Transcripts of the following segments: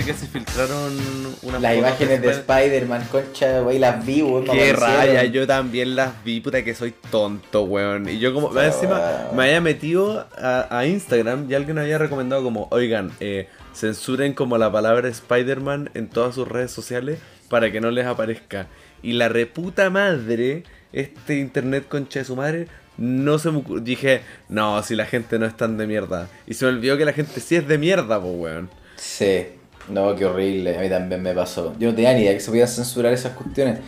¿Viste que se filtraron unas Las imágenes de Spider- Spider-Man, concha, wey, las vi, weón. Qué raya, yo también las vi, puta que soy tonto, weón. Y yo como, encima me había metido a, a Instagram y alguien había recomendado como, oigan, eh, censuren como la palabra Spider-Man en todas sus redes sociales para que no les aparezca. Y la reputa madre, este internet concha de su madre, no se me Dije, no, si la gente no es tan de mierda. Y se me olvidó que la gente sí es de mierda, po, weón. Sí, no, qué horrible, a mí también me pasó. Yo no tenía ni idea que se podían censurar esas cuestiones,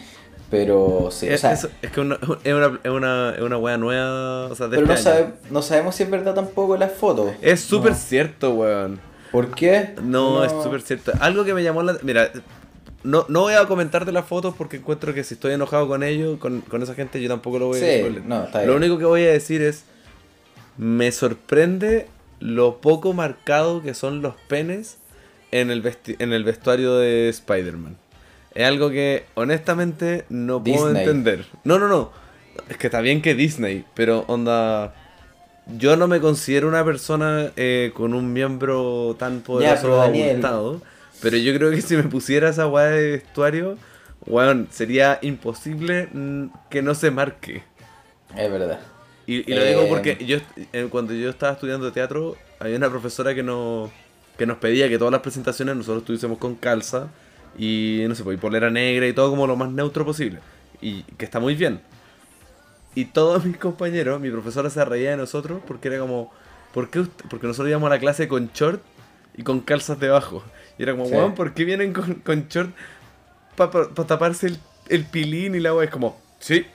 pero sí, o Es, sea, es- es que una- es, una, es, una, es una wea nueva, o sea, de pero no, este sabe- no sabemos si es verdad tampoco las fotos. Es súper No. cierto, weón. ¿Por qué? No, es súper cierto. Algo que me llamó la... Mira, no, no voy a comentarte las fotos porque encuentro que si estoy enojado con ellos, con, con esa gente, yo tampoco lo voy a Sí, decir. no, está bien. Lo único que voy a decir es, me sorprende lo poco marcado que son los penes en el, vesti- en el vestuario de Spider-Man. Es algo que honestamente no puedo entender. No, no, no. Es que está bien que Disney, pero onda... Yo no me considero una persona eh, con un miembro tan poderoso abultado, pero yo creo que si me pusiera esa weá de vestuario, weón, sería imposible mm, que no se marque. Es verdad. Y, y lo Eh, digo porque yo eh, cuando yo estaba estudiando teatro, había una profesora que nos, que nos pedía que todas las presentaciones nosotros estuviésemos con calza y no sé, pues, y polera negra y todo como lo más neutro posible. Y que está muy bien. Y todos mis compañeros, mi profesora se reía de nosotros porque era como, ¿por qué usted- Porque nosotros íbamos a la clase con short y con calzas debajo. Y era como, Sí. weón, ¿por qué vienen con, con short para taparse el, el pilín y la weá? Es como, sí,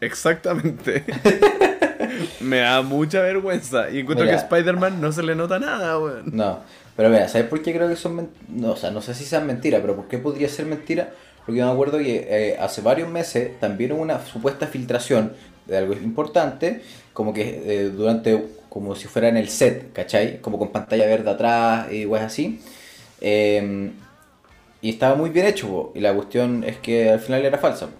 exactamente. Me da mucha vergüenza. Y encuentro Mira. que a Spider-Man no se le nota nada, weón. No, pero mira, ¿sabes por qué creo que son mentiras? No, o sea, no sé si sean mentiras, pero ¿por qué podría ser mentira? Porque yo me acuerdo que eh, hace varios meses también hubo una supuesta filtración de algo importante, como que eh, durante, como si fuera en el set, ¿cachai? Como con pantalla verde atrás y weas así. Eh, y estaba muy bien hecho, po, y la cuestión es que al final era falsa, po,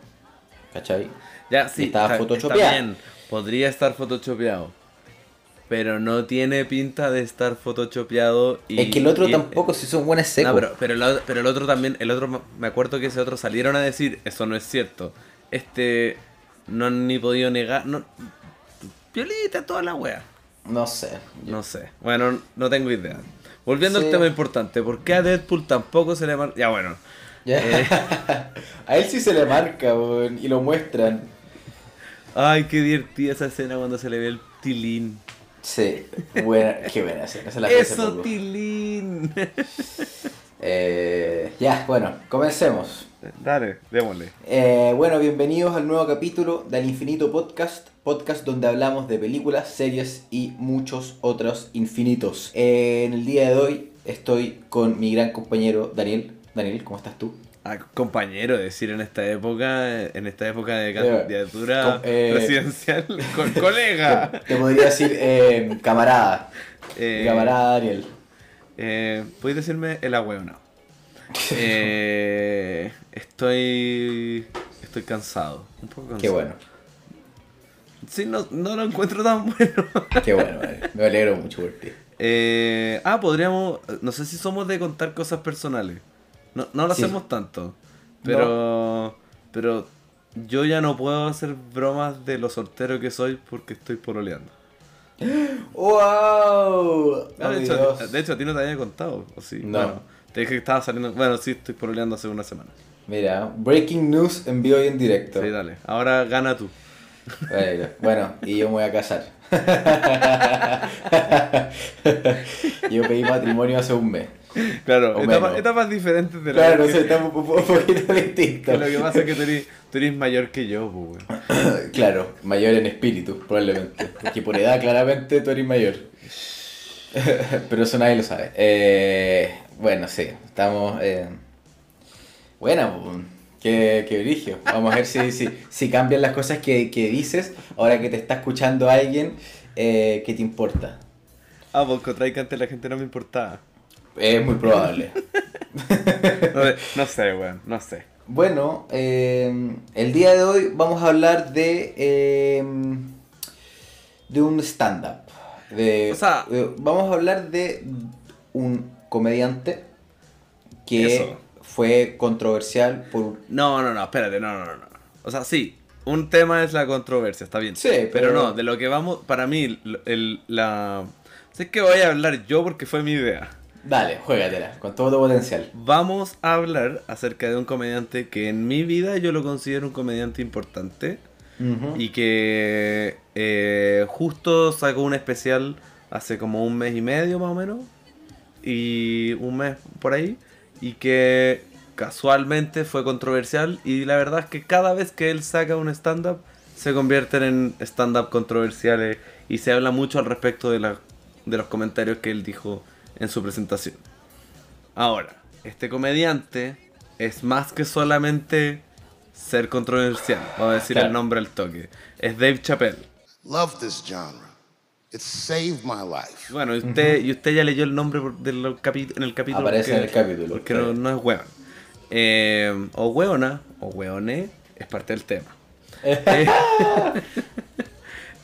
¿cachai? Ya, sí, estaba está, photoshopeada. está bien. Podría estar photoshopeado. Pero no tiene pinta de estar photoshopeado. Y, es que el otro y- tampoco, si son buenas secos. No, pero, pero, el, pero el otro también, el otro, me acuerdo que ese otro salieron a decir, eso no es cierto. Este no han ni podido negar, no, piolita toda la wea. No sé. No sé, bueno, no tengo idea. Volviendo Sí. al tema importante, ¿por qué a Deadpool tampoco se le marca? Ya bueno. Eh. A él sí se le marca, y lo muestran. ay, qué divertida esa escena cuando se le ve el tilín. Sí, buena, qué buena escena. la Eso, tilín. Eh, ya, bueno, comencemos. Dale, démosle. Eh, bueno, bienvenidos al nuevo capítulo del Infinito Podcast, podcast donde hablamos de películas, series y muchos otros infinitos. Eh, en el día de hoy estoy con mi gran compañero Daniel. Daniel, ¿cómo estás tú? Ah, compañero, decir en esta época, en esta época de candidatura eh, presidencial, con colega. Te podría decir eh, camarada. Eh, Camarada Daniel. Eh, ¿Puedes decirme el ahueonado? Eh, estoy. Estoy cansado. Un poco cansado. Qué bueno, Sí, no, no lo encuentro tan bueno. qué bueno, eh. me alegro mucho por ti. Eh, ah, podríamos. No sé si somos de contar cosas personales. No, no lo Sí. hacemos tanto. Pero. Pero. Yo ya no puedo hacer bromas de lo soltero que soy porque estoy pololeando. ¡Wow! Ah, de, hecho, Dios. de hecho, a ti no te había contado, ¿o sí? No. Bueno, te dije que estaba saliendo. Bueno, sí, estoy pololeando hace una semana. Mira, breaking news en vivo y en directo. Sí, dale. Ahora gana tú. Bueno, bueno, y yo me voy a casar. yo pedí matrimonio hace un mes. Claro, O etapas, diferentes de la Claro, vida. sé, estamos un, po- un poquito Que distintos. lo que pasa es que tú eres, tú eres mayor que yo, pues. Claro, mayor en espíritu, probablemente. Porque por edad, claramente, tú eres mayor. Pero eso nadie lo sabe. Eh, bueno, sí, estamos. Eh... Buena, po. qué, qué brillo. Vamos a ver si, si, si cambian las cosas que, que dices ahora que te está escuchando alguien eh, que te importa. Ah, pues encontré que antes la gente no me importaba. Es muy probable. No, sé- no sé, weón, no sé. Bueno, eh, el día de hoy vamos a hablar de, eh, de un stand-up. De- O sea- de- vamos a hablar de un comediante que Eso. fue controversial por... No, no, no, espérate, no, no, no. O sea, sí, un tema es la controversia, está bien. Sí, pero, pero- no, de lo que vamos, para mí, el, el- la... Sé que voy a hablar yo porque fue mi idea. Dale, juégatela, con todo tu potencial. Vamos a hablar acerca de un comediante que en mi vida yo lo considero un comediante importante Ujú. y que eh, justo sacó un especial hace como un mes y medio más o menos y un mes por ahí y que casualmente fue controversial y la verdad es que cada vez que él saca un stand-up se convierten en stand-up controversiales y se habla mucho al respecto de, la- de los comentarios que él dijo en su presentación. Ahora, este comediante es más que solamente ser controversial, vamos a decir Claro. el nombre al toque. Es Dave Chappelle. Love this genre. It saved my life. Bueno, y usted, y usted ya leyó el nombre del en el capítulo. Aparece en el capítulo, Porque no, no es hueón. Eh, o hueona, o hueoné, es parte del tema. Eh,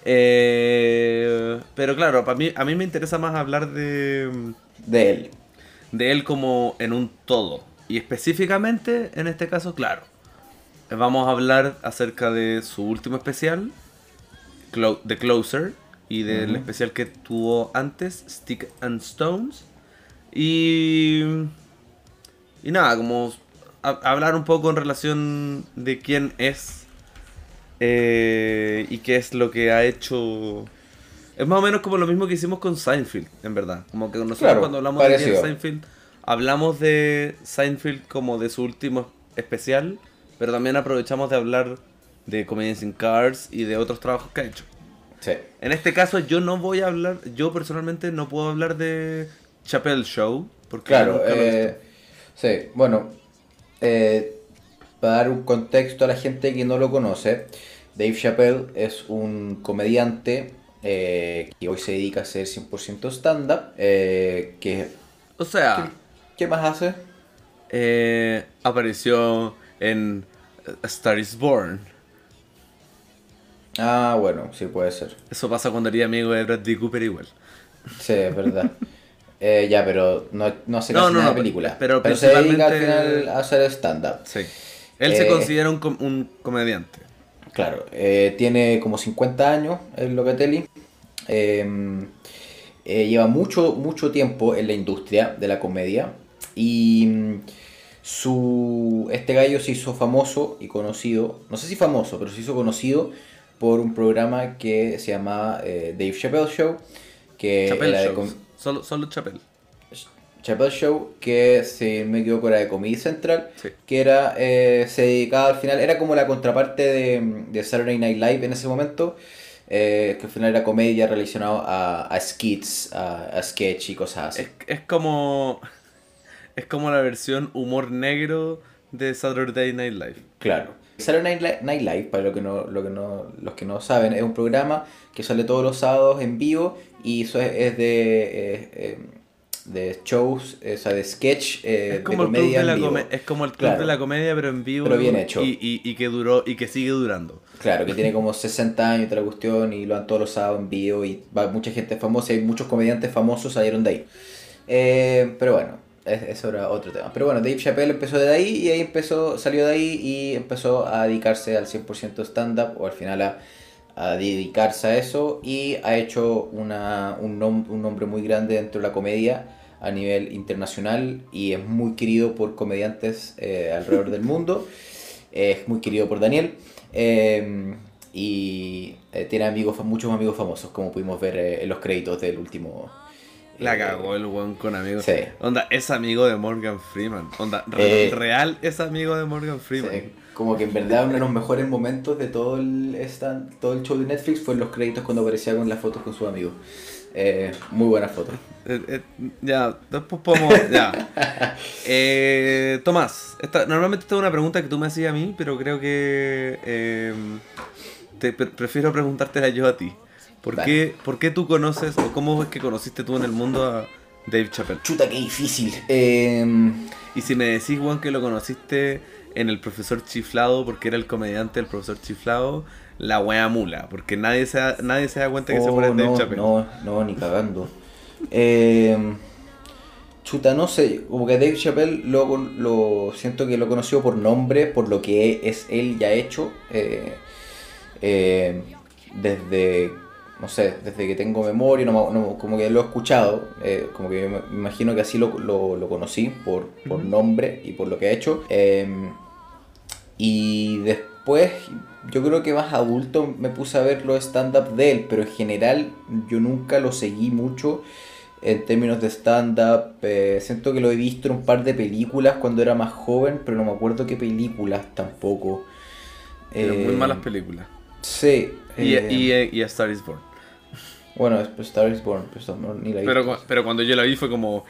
eh, pero claro, para mí, a mí me interesa más hablar de, De él. de él como en un todo. Y específicamente, en este caso, claro. Vamos a hablar acerca de su último especial, The Closer, y del especial que tuvo antes, Stick and Stones. Y. Y nada, como a- hablar un poco en relación de quién es eh, y qué es lo que ha hecho. Es más o menos como lo mismo que hicimos con Seinfeld, en verdad. Como que nosotros Claro, cuando hablamos de. Seinfeld, hablamos de Seinfeld como de su último especial, pero también aprovechamos de hablar de Comedians in Cars y de otros trabajos que ha hecho. Sí. En este caso yo no voy a hablar, yo personalmente no puedo hablar de Chappelle Show, porque Claro, nunca lo he eh, visto. sí, bueno, eh, para dar un contexto a la gente que no lo conoce, Dave Chappelle es un comediante eh, que hoy se dedica a hacer 100% stand-up, eh, que, O sea, ¿qué más hace? eh, apareció en A Star is Born. Ah, bueno, sí puede ser, Eso pasa cuando eres amigo de Bradley Cooper igual. sí, es verdad. Eh, ya, pero no, no hace No, casi no, nada de no, película. pero se dedica al final a hacer stand-up. Sí. Él se Eh, considera un, com- un comediante. Claro, eh, tiene como 50 años el Locatelli. Eh, eh, lleva mucho, mucho tiempo en la industria de la comedia. Y mm, su, este gallo se hizo famoso y conocido, no sé si famoso, pero se hizo conocido por un programa que se llamaba eh, Dave Chappelle Show. Que Chappelle Show. Solo, solo Chappelle. Chappelle Show, que si me equivoco era de Comedy Central, Sí. que era, eh, se dedicaba al final, era como la contraparte de, de Saturday Night Live en ese momento, eh, que al final era comedia relacionado a, a skits, a, a sketch y cosas así. Es, es como. Es como la versión humor negro de Saturday Night Live. Claro. Saturday Night Li- Night Live, para lo que no, lo que no, los que no saben, es un programa que sale todos los sábados en vivo y eso es, es de, eh, eh, de shows, o sea, de sketch, eh, Es de como, el club comedia de la en vivo. come- es como el club Claro. de la comedia, pero en vivo. Pero bien hecho. Y, y- y que duró y que sigue durando. Claro, que tiene como 60 años de la cuestión y lo han todos los sábados en vivo y va mucha gente famosa y muchos comediantes famosos salieron de ahí. Eh, pero bueno, es- eso era otro tema. Pero bueno, Dave Chappelle empezó de ahí y ahí empezó, salió de ahí y empezó a dedicarse al 100% stand-up o al final a, a dedicarse a eso y ha hecho una, un, nom- un nombre muy grande dentro de la comedia a nivel internacional y es muy querido por comediantes eh, alrededor del mundo. Es muy querido por Daniel. eh, y eh, tiene amigos, muchos amigos famosos, como pudimos ver eh, en los créditos del último. La cagó el weón con amigos. Sí. Onda, es amigo de Morgan Freeman. Onda, re- Eh, real es amigo de Morgan Freeman. Sí, como que en verdad uno de los mejores momentos de todo el stand, todo el show de Netflix fue en los créditos cuando aparecía con las fotos con sus amigos. Eh, muy buena foto. Eh, eh, ya, después podemos. ya. Eh, Tomás, esta, normalmente esta es una pregunta que tú me hacías a mí, pero creo que. te pre- prefiero preguntártela yo a ti. ¿Por qué, ¿Por qué tú conoces, o cómo es que conociste tú en el mundo a Dave Chappelle? Chuta, qué difícil. Eh, Y si me decís, Juan, que lo conociste en El Profesor Chiflado, porque era el comediante del Profesor Chiflado, la wea mula, porque nadie se da, nadie se da cuenta que se oh, pone Dave no, Chappelle. no, no, ni cagando. Eh, chuta, no sé, como que Dave Chappelle lo, lo siento que lo conoció por nombre, por lo que es él ya hecho. eh, eh, desde, no sé, desde que tengo memoria, no, no- como que lo he escuchado, eh, como que me imagino que así lo, lo- lo conocí por, por nombre y por lo que ha hecho. Eh, y después, yo creo que más adulto me puse a ver los stand-up de él, pero en general yo nunca lo seguí mucho en términos de stand-up. eh, siento que lo he visto en un par de películas cuando era más joven, pero no me acuerdo qué películas tampoco. Pero Eh, muy malas películas. Sí. Y, eh, y, y A Star is Born. Bueno, es pues, Star is Born, pero no, ni la vi. Pero, cu- pero cuando yo la vi fue como,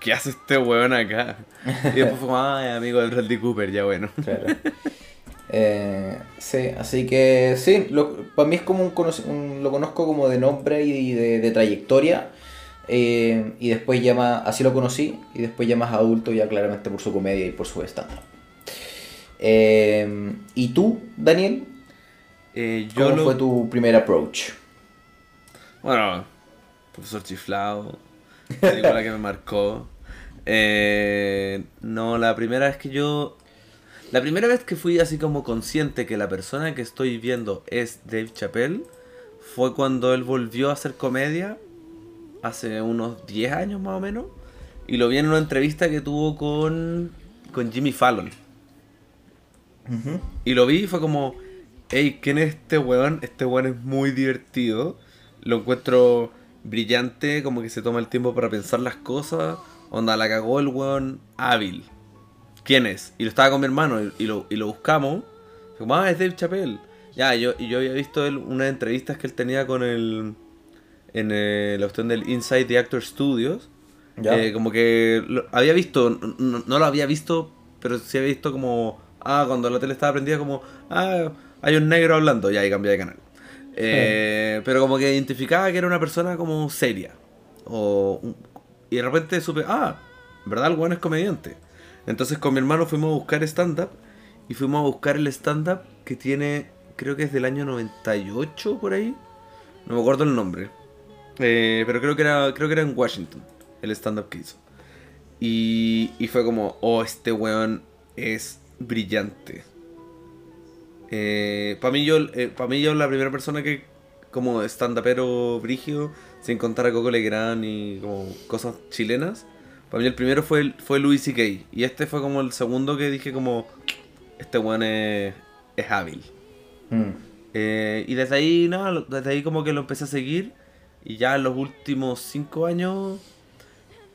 ¿qué hace este weón acá? Y después fue como, ay, amigo del Bradley Cooper, ya bueno. Claro. Eh, sí, así que sí, lo- para mí es como un, un- lo conozco como de nombre y de, de trayectoria. eh, y después ya más, así lo conocí, y después ya más adulto, ya claramente por su comedia y por su stand-up. Eh, ¿Y tú, Daniel? Eh, yo ¿Cómo lo- fue tu primer approach? Bueno, Profesor Chiflado, película que me marcó. Eh, no, la primera vez que yo... La primera vez que fui así como consciente que la persona que estoy viendo es Dave Chappelle fue cuando él volvió a hacer comedia hace unos 10 años más o menos. Y lo vi en una entrevista que tuvo con, con Jimmy Fallon. Y lo vi y fue como, hey, ¿quién es este weón? Este weón es muy divertido. Lo encuentro brillante, como que se toma el tiempo para pensar las cosas. Onda, la cagó el weón hábil. ¿Quién es? Y lo estaba con mi hermano y, y lo, y lo buscamos. Como, ah, es Dave Chappelle. Ya, yo, y yo había visto él, unas entrevistas que él tenía con el... En eh, la cuestión del Inside the Actor Studios. Ya. Eh, como que lo- había visto, no, no lo había visto, pero sí había visto como, ah, cuando la tele estaba prendida como, ah, hay un negro hablando, ya, y cambié de canal. Eh, pero como que identificaba que era una persona como seria. O, y de repente supe, ah, verdad el weón es comediante. Entonces con mi hermano fuimos a buscar stand-up y fuimos a buscar el stand-up que tiene, creo que es del año 98 por ahí. No me acuerdo el nombre. Eh, pero creo que era creo que era en Washington el stand-up que hizo. Y, y fue como, oh, este weón es brillante. Para mí, yo, para mí yo la primera persona que como stand-upero brigio, sin contar a Coco Legrand y como cosas chilenas, para mí el primero fue, fue Louis C.K. Y este fue como el segundo que dije como, este weón es, es hábil. Mm. Eh, y desde ahí, nada, lo- desde ahí como que lo empecé a seguir. Y ya en los últimos cinco años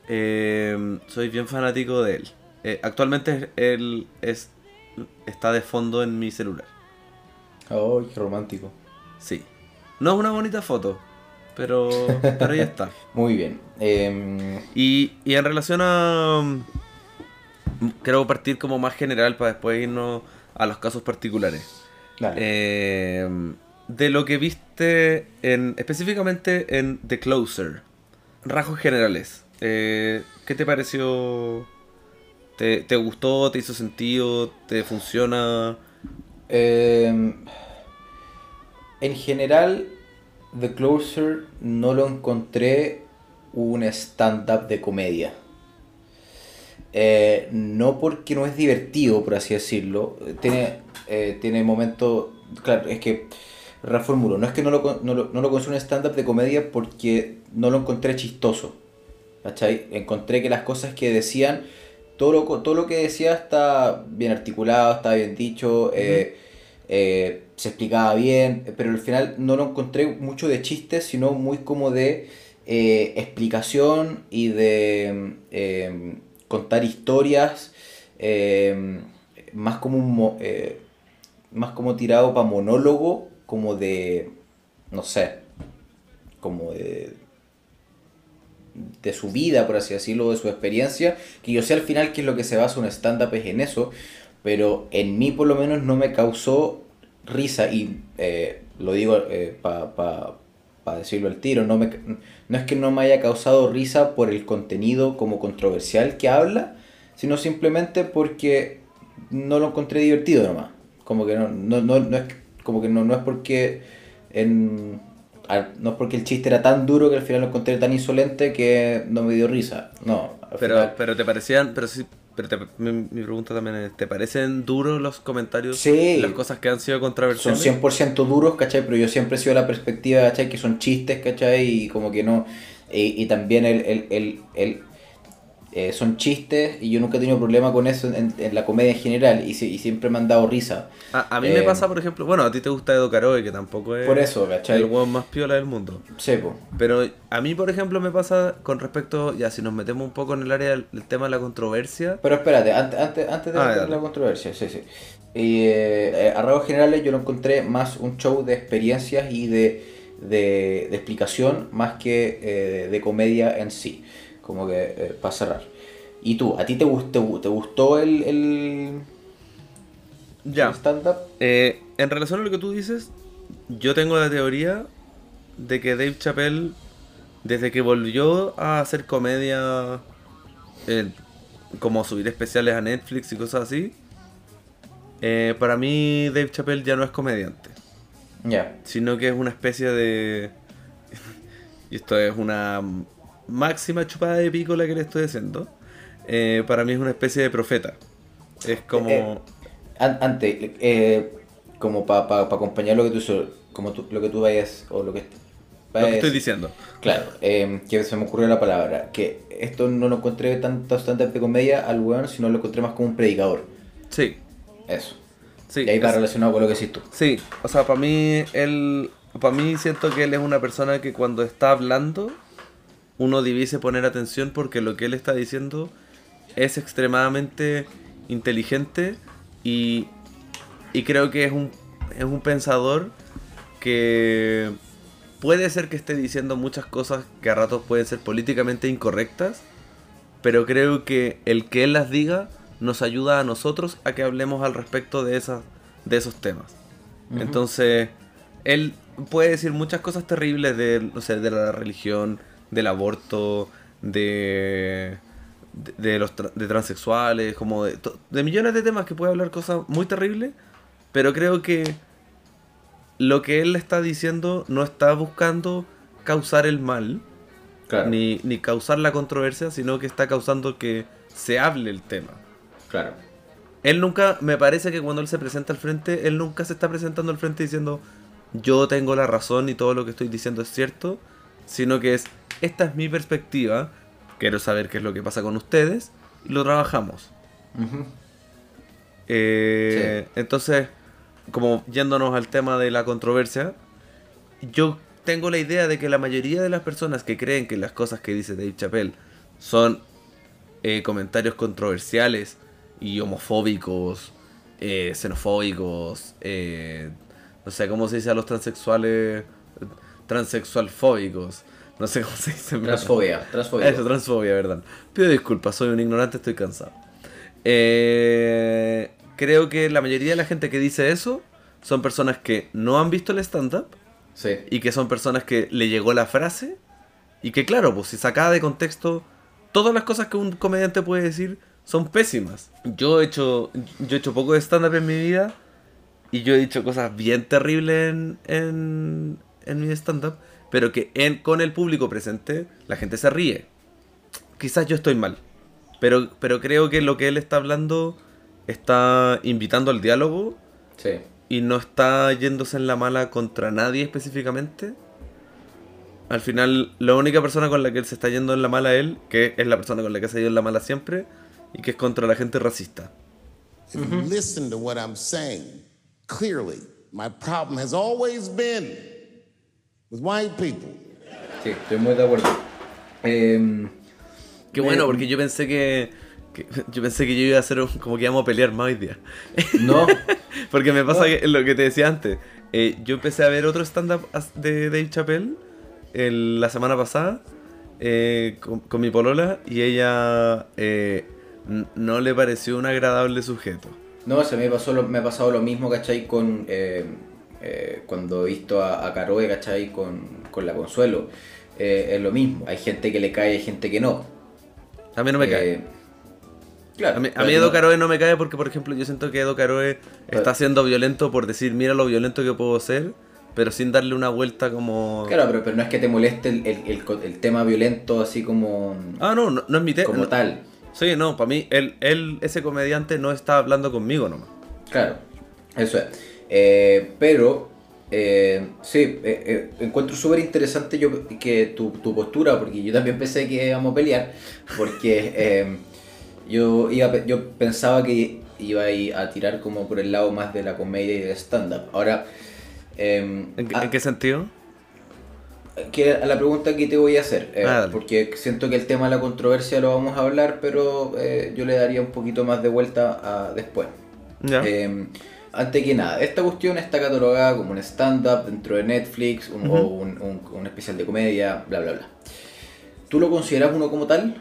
eh, soy bien fanático de él. Eh, actualmente él es, está de fondo en mi celular. Ay, qué romántico. Sí. No es una bonita foto, pero, pero ahí está. Muy bien. Em, Y, y en relación a... mm, Quiero partir como más general para después irnos a los casos particulares. dale. Eh, de lo que viste en, específicamente en The Closer, rasgos generales, eh, ¿qué te pareció? ¿Te, ¿Te gustó? ¿Te hizo sentido? ¿Te funciona? Em, en general, The Closer no lo encontré un stand-up de comedia. Eh, no porque no es divertido, por así decirlo. Tiene, eh, tiene momentos. Claro, es que. Reformulo, no es que no lo, no lo, no lo considero un stand-up de comedia porque no lo encontré chistoso. ¿Cachai? Encontré que las cosas que decían, todo lo, todo lo que decía está bien articulado, está bien dicho, eh, se explicaba bien, pero al final no lo encontré mucho de chistes, sino muy como de eh, explicación y de eh, contar historias, eh, más como un eh, más como tirado para monólogo, como de, no sé, como de de su vida, por así decirlo, de su experiencia, que yo sé al final que es lo que se basa un stand-up es en eso, pero en mí por lo menos no me causó risa y eh, lo digo para decirlo al tiro, no, me, no es que no me haya causado risa por el contenido como controversial que habla, sino simplemente porque no lo encontré divertido nomás. Como que no, no, no, no es, como que no, no es porque en, no es porque el chiste era tan duro que al final lo encontré tan insolente que no me dio risa. No, Pero, final- pero te parecían, pero sí, pero te- mi, mi pregunta también es, ¿te parecen duros los comentarios? Sí. Las cosas que han sido son controversiales. 100% duros, ¿cachai? Pero yo siempre he sido la perspectiva, ¿cachai? Que son chistes, ¿cachai? Y como que no... Y, y también el... el, el, el- eh, son chistes y yo nunca he tenido problema con eso en, en la comedia en general y, si- y siempre me han dado risa. A, a mí Eh, me pasa, por ejemplo, bueno, a ti te gusta Edo Caroe, que tampoco es Por eso, ¿cachai? el hueón más piola del mundo. Sepo. Pero a mí, por ejemplo, me pasa con respecto, ya si nos metemos un poco en el área del, del tema de la controversia, Pero espérate, antes, antes, antes de Ah, la controversia, sí, sí. Y, eh, eh, a rasgos generales yo lo encontré más un show de experiencias y de, de, de explicación más que eh, de comedia en sí. Como que eh, para cerrar. ¿Y tú? ¿A ti te, gust- te, gu- te gustó el, el, ya. el stand-up? Eh, en relación a lo que tú dices, yo tengo la teoría de que Dave Chappelle, desde que volvió a hacer comedia, eh, como subir especiales a Netflix y cosas así, eh, para mí Dave Chappelle ya no es comediante, Ya. sino que es una especie de... y esto es una máxima chupada de pico la que le estoy haciendo. eh, para mí es una especie de profeta. Es como... Eh, An- antes, eh, como para pa, pa acompañar lo que tú, como tú- lo que tú vayas, o lo que lo que vayas- estoy diciendo. Claro, eh, que se me ocurrió la palabra, que esto no lo encontré tanto stand-up de comedia al weón, sino lo encontré más como un predicador. Sí, Eso. sí. y ahí va es- relacionado con lo que decís tú. Sí, o sea, para mí, él, para mí siento que él es una persona que cuando está hablando, uno divise poner atención porque lo que él está diciendo es extremadamente inteligente y, y creo que es un, es un pensador que puede ser que esté diciendo muchas cosas que a ratos pueden ser políticamente incorrectas, pero creo que el que él las diga nos ayuda a nosotros a que hablemos al respecto de, esas, de esos temas. Entonces, él puede decir muchas cosas terribles de, no sé, de la religión, del aborto, de, de, de los tra- de transexuales, como de, de millones de temas que puede hablar cosas muy terribles, pero creo que lo que él está diciendo no está buscando causar el mal, Claro, ni, ni causar la controversia, sino que está causando que se hable el tema. claro. Él nunca, me parece que cuando él se presenta al frente, él nunca se está presentando al frente diciendo yo tengo la razón y todo lo que estoy diciendo es cierto, sino que es esta es mi perspectiva, quiero saber qué es lo que pasa con ustedes y lo trabajamos. Eh, Entonces, como yéndonos al tema de la controversia, yo tengo la idea de que la mayoría de las personas que creen que las cosas que dice Dave Chappelle son eh, comentarios controversiales y homofóbicos, eh, xenofóbicos, eh, no sé cómo se dice a los transexuales, transexualfóbicos, no sé cómo se dice. Transfobia, transfobia. Eso, transfobia, verdad. Pido disculpas, soy un ignorante, estoy cansado. Eh, creo que la mayoría de la gente que dice eso son personas que no han visto el stand-up Sí. y que son personas que le llegó la frase y que claro, pues si sacada de contexto, todas las cosas que un comediante puede decir son pésimas. Yo he hecho, yo he hecho poco de stand-up en mi vida y yo he dicho cosas bien terribles en, en, en mi stand-up, pero que en, con el público presente la gente se ríe. Quizás yo estoy mal, pero, pero creo que lo que él está hablando está invitando al diálogo Sí. y no está yéndose en la mala contra nadie específicamente. Al final, la única persona con la que él se está yendo en la mala él, que es la persona con la que se ha ido en la mala siempre, y que es contra la gente racista. If you listen to what I'm saying clearly, my problem has always been with white people. Sí, estoy muy de acuerdo. Em, Qué bueno, porque yo pensé que, que- yo pensé que yo iba a hacer un- como que íbamos a pelear más hoy día. no, Porque me pasa No. que lo que te decía antes. eh, yo empecé a ver otro stand-up de Dave Chappelle el- la semana pasada eh, con, con mi polola y ella eh, no le pareció un agradable sujeto. no, se me pasó lo- me ha pasado lo mismo, ¿cachai? Con eh, cuando he visto a, a Caroe, ¿cachai? Con, con la Consuelo. Eh, es lo mismo, hay gente que le cae y hay gente que no. A mí no me Eh, cae. Claro, A mí, a mí Edo Caroe no me cae porque, por ejemplo, yo siento que Edo Caroe está Pero- siendo violento por decir, mira lo violento que puedo ser, pero sin darle una vuelta como... Claro, pero, pero no es que te moleste el, el- el tema violento así como, Ah, no, no, no es mi tema. como tal. Sí, no, para mí, él, él, ese comediante no está hablando conmigo nomás. Claro, eso es. Eh, pero, eh, sí, eh, encuentro súper interesante yo que tu, tu postura, porque yo también pensé que íbamos a pelear, porque yo, iba, yo pensaba que iba a, ir a tirar como por el lado más de la comedia y del stand-up. Ahora, eh, ¿En, qué- en qué sentido? que a la pregunta que te voy a hacer, eh, Ah, porque siento que el tema de la controversia lo vamos a hablar, pero eh, yo le daría un poquito más de vuelta a después. Ya. Eh, antes que nada, esta cuestión está catalogada como un stand-up dentro de Netflix un- o un, un- un especial de comedia, bla, bla, bla. ¿Tú lo consideras uno como tal?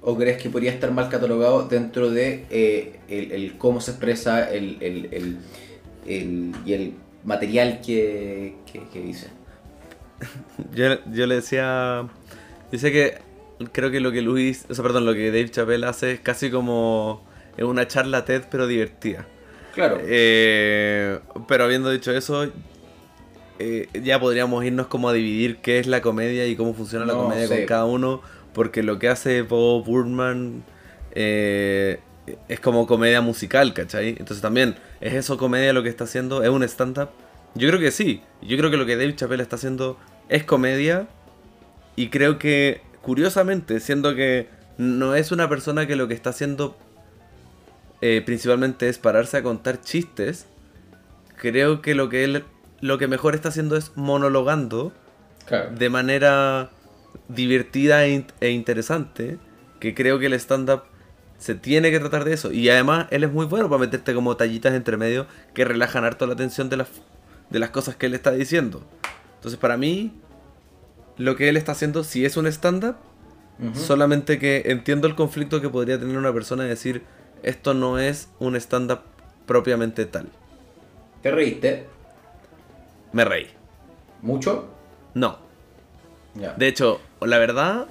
¿O crees que podría estar mal catalogado dentro de eh, el, el cómo se expresa el, el- el- y el material que, que, que dice? Yo, yo le decía. Dice que creo que lo que Luis. O sea, perdón, lo que Dave Chappelle hace es casi como. Es una charla TED, pero divertida. Claro. Eh, pero habiendo dicho eso. eh, ya podríamos irnos como a dividir qué es la comedia y cómo funciona la comedia sí. con cada uno. Porque lo que hace Bob Burman eh, es como comedia musical, ¿cachai? Entonces también, ¿es eso comedia lo que está haciendo? ¿Es un stand-up? Yo creo que sí. Yo creo que lo que Dave Chappelle está haciendo es comedia. Y creo que, curiosamente, siendo que no es una persona que lo que está haciendo eh, principalmente es pararse a contar chistes, creo que lo que él lo que mejor está haciendo es monologando claro. de manera divertida e, in- e interesante, que creo que el stand-up se tiene que tratar de eso. Y además él es muy bueno para meterte como tallitas entre medio que relajan harto la atención de las, de las cosas que él está diciendo. Entonces para mí, lo que él está haciendo sí es un stand-up, solamente que entiendo el conflicto que podría tener una persona de decir, esto no es un stand-up propiamente tal. ¿Te reíste? Me reí. ¿Mucho? No. De hecho, la verdad,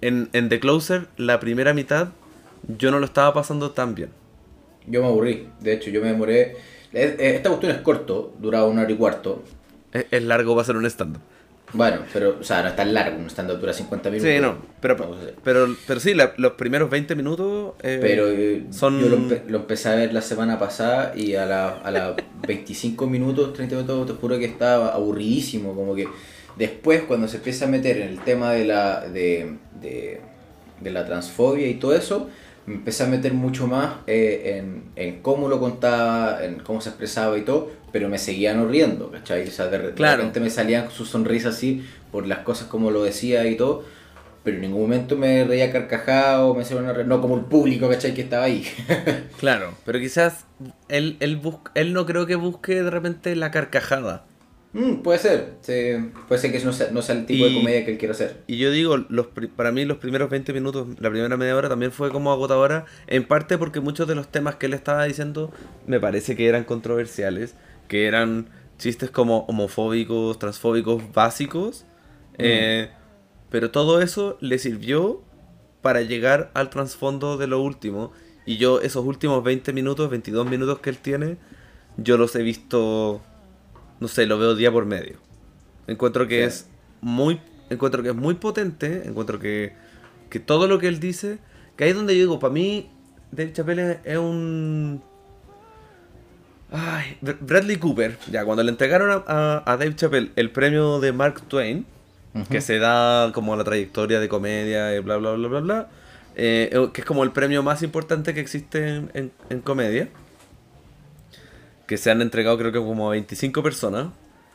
en, en The Closer, la primera mitad, yo no lo estaba pasando tan bien. Yo me aburrí. De hecho, yo me demoré. eh, Esta cuestión es corto, duraba una hora y cuarto. Es, es largo va a ser un stand-up. Bueno, pero, o sea, no es tan largo, un stand-up dura 50 minutos. Sí, no. Pero, pero, pero sí, la- los primeros 20 minutos... eh, Pero eh, son- yo lo, empe- lo empecé a ver la semana pasada y a la, a la 25 minutos, 30 minutos, te juro que estaba aburridísimo. Como que después, cuando se empieza a meter en el tema de la, de, de, de la transfobia y todo eso, me empecé a meter mucho más eh, en, en cómo lo contaba, en cómo se expresaba y todo, pero me seguían riendo, ¿cachai? O sea, de, re- de Claro. repente me salían sus sonrisas así por las cosas como lo decía y todo. Pero en ningún momento me reía carcajado, me hacía una re- no como el público, ¿cachai? Que estaba ahí. Claro, pero quizás él, él, bus- él no creo que busque de repente la carcajada. Mm, puede ser, sí, puede ser que no sea, no sea el tipo Y- de comedia que él quiera hacer. Y yo digo, los, para mí los primeros 20 minutos, la primera media hora también fue como agotadora, en parte porque muchos de los temas que él estaba diciendo me parece que eran controversiales, que eran chistes como homofóbicos, transfóbicos básicos, eh, pero todo eso le sirvió para llegar al trasfondo de lo último. Y yo esos últimos 20 minutos, 22 minutos que él tiene, yo los he visto, no sé, lo veo día por medio. Encuentro que Sí. es muy encuentro que es muy potente, encuentro que, que todo lo que él dice, que ahí es donde yo digo, para mí Dave Chappelle es un Ay, Br- Bradley Cooper, ya cuando le entregaron a, a- a Dave Chappelle el premio de Mark Twain, que se da como la trayectoria de comedia y bla bla bla bla bla, eh, eh, que es como el premio más importante que existe en, en- en comedia, que se han entregado creo que como a 25 personas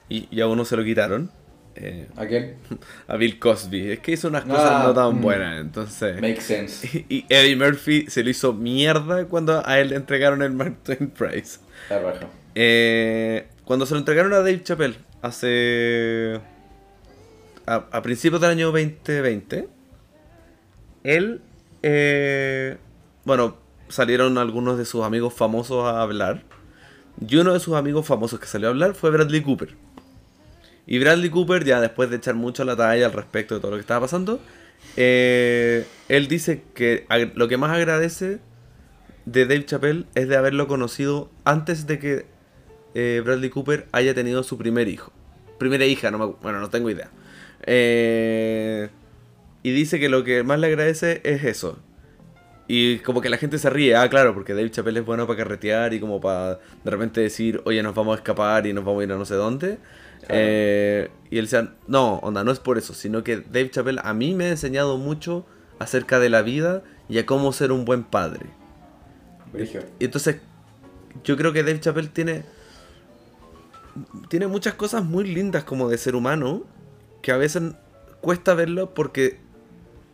y, y a uno se lo quitaron. eh, Aquel a Bill Cosby. Es que hizo unas cosas Ah, no tan mm. buenas, entonces... makes sense. Y Eddie Murphy se lo hizo mierda cuando a él le entregaron el Mark Twain Prize. Eh, cuando se lo entregaron a Dave Chappelle hace. a, principios del año 2020, él. eh, bueno, salieron algunos de sus amigos famosos a hablar. Y uno de sus amigos famosos que salió a hablar fue Bradley Cooper. Y Bradley Cooper, ya después de echar mucho la talla al respecto de todo lo que estaba pasando, eh, él dice que lo que más agradece de Dave Chappelle es de haberlo conocido antes de que eh, Bradley Cooper haya tenido su primer hijo. Primera hija, no me, bueno, no tengo idea. Eh, y dice que lo que más le agradece es eso. Y como que la gente se ríe, ah, claro, porque Dave Chappelle es bueno para carretear y como para de repente decir, oye, nos vamos a escapar y nos vamos a ir a no sé dónde. Eh, y él decía, no, onda, no es por eso, sino que Dave Chappelle a mí me ha enseñado mucho acerca de la vida y a cómo ser un buen padre. Brigio. Y entonces, yo creo que Dave Chappelle tiene. Tiene muchas cosas muy lindas como de ser humano. Que a veces cuesta verlo porque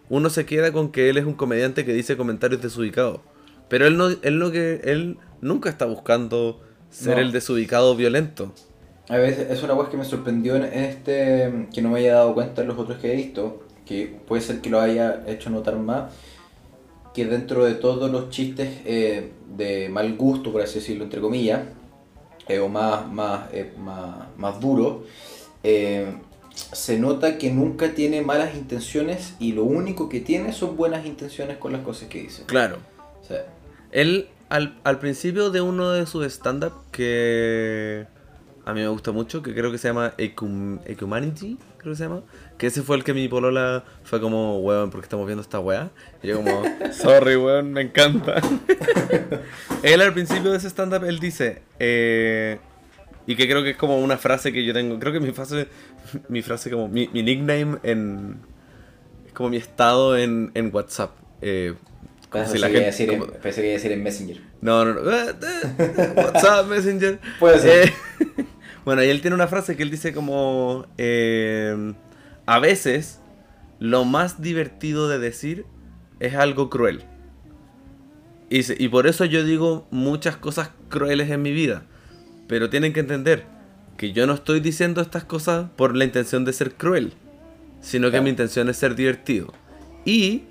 uno se queda con que él es un comediante que dice comentarios desubicados. Pero él no, él no que. él nunca está buscando ser No. el desubicado violento. A veces es una cosa que me sorprendió en este, que no me haya dado cuenta en los otros que he visto, que puede ser que lo haya hecho notar más, que dentro de todos los chistes eh, de mal gusto, por así decirlo, entre comillas, eh, o más, más, eh, más, más duro, se nota que nunca tiene malas intenciones y lo único que tiene son buenas intenciones con las cosas que dice. Claro. Sea, Él, al, al principio de uno de sus stand-up que a mí me gusta mucho, que creo que se llama Ecum- Ecumanity, creo que se llama, que ese fue el que mi polola fue como, weón, porque estamos viendo esta weá. Y yo como, sorry, weón, me encanta. él al principio de ese stand-up, él dice, eh, y que creo que es como una frase que yo tengo, creo que mi frase, mi frase como, mi, mi nickname en, es como mi estado en, en WhatsApp. Eh, como si la que iba a gente- decir en- como- pensé que iba a decir en Messenger. no, no, no. Eh, eh, WhatsApp, Messenger. Puede ser. Eh, bueno, y él tiene una frase que él dice como... eh, a veces, lo más divertido de decir es algo cruel. Y, por eso yo digo muchas cosas crueles en mi vida. Pero tienen que entender que yo no estoy diciendo estas cosas por la intención de ser cruel. Sino que mi intención es ser divertido. Y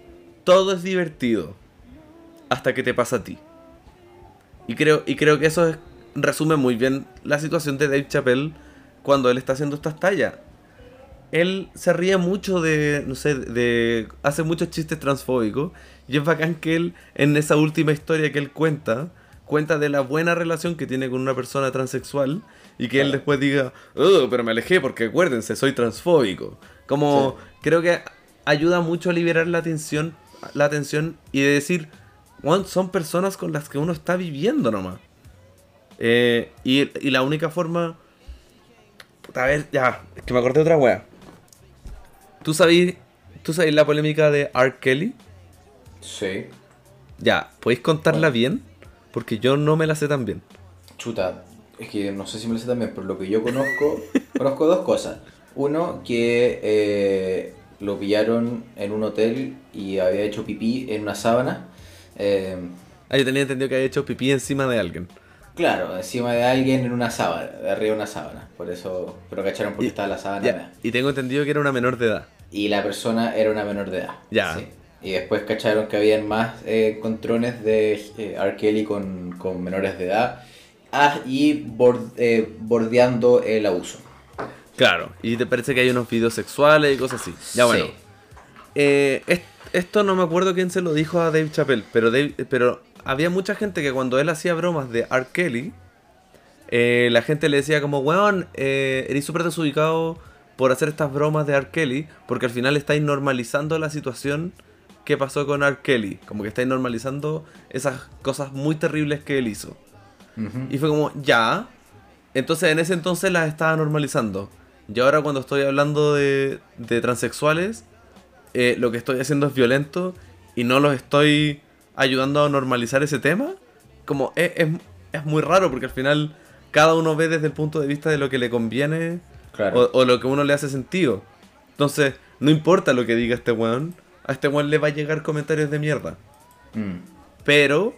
todo es divertido. Hasta que te pasa a ti. Y creo, y creo que eso es- resume muy bien la situación de Dave Chappelle cuando él está haciendo estas tallas. Él se ríe mucho de, no sé, de... hace muchos chistes transfóbicos. Y es bacán que él, en esa última historia que él cuenta, cuenta de la buena relación que tiene con una persona transexual. Y que él después diga, oh, pero me alejé porque acuérdense, soy transfóbico. Como, creo que ayuda mucho a liberar la tensión, la tensión y de decir, "Weón, son personas con las que uno está viviendo nomás. Eh, y, y la única forma. A ver, ya, es que me acordé de otra wea. ¿Tú sabías, ¿Tú la polémica de R. Kelly? Sí. Ya, ¿podéis contarla Bueno. bien? Porque yo no me la sé tan bien. Chuta, es que no sé si me lo sé también, pero lo que yo conozco, conozco dos cosas. Uno, que eh, lo pillaron en un hotel y había hecho pipí en una sábana. Eh, Ah, yo tenía entendido que había hecho pipí encima de alguien. claro, encima de alguien en una sábana, de arriba de una sábana. Por eso, pero cacharon porque Y- estaba la sábana. Ya, y tengo entendido que era una menor de edad. Y la persona era una menor de edad. Ya. Sí. Y después cacharon que habían más eh, contrones de eh, R. Kelly con, con menores de edad. Ah, y bord- eh, bordeando el abuso. Claro, y te parece que hay unos videos sexuales y cosas así. Ya bueno. Sí. Eh, es- esto no me acuerdo quién se lo dijo a Dave Chappelle, pero, Dave- pero había mucha gente que cuando él hacía bromas de R. Kelly, eh, la gente le decía como, weón, eh, eres súper desubicado por hacer estas bromas de R. Kelly, porque al final estáis normalizando la situación que pasó con R. Kelly, como que estáis normalizando esas cosas muy terribles que él hizo. Y fue como, ya. Entonces en ese entonces las estaba normalizando. Y ahora cuando estoy hablando de, de transexuales, eh, lo que estoy haciendo es violento y no los estoy ayudando a normalizar ese tema. Como es, es, es muy raro porque al final cada uno ve desde el punto de vista de lo que le conviene Claro. o, o lo que a uno le hace sentido. Entonces, no importa lo que diga este weón, a este weón le va a llegar comentarios de mierda. Mm. Pero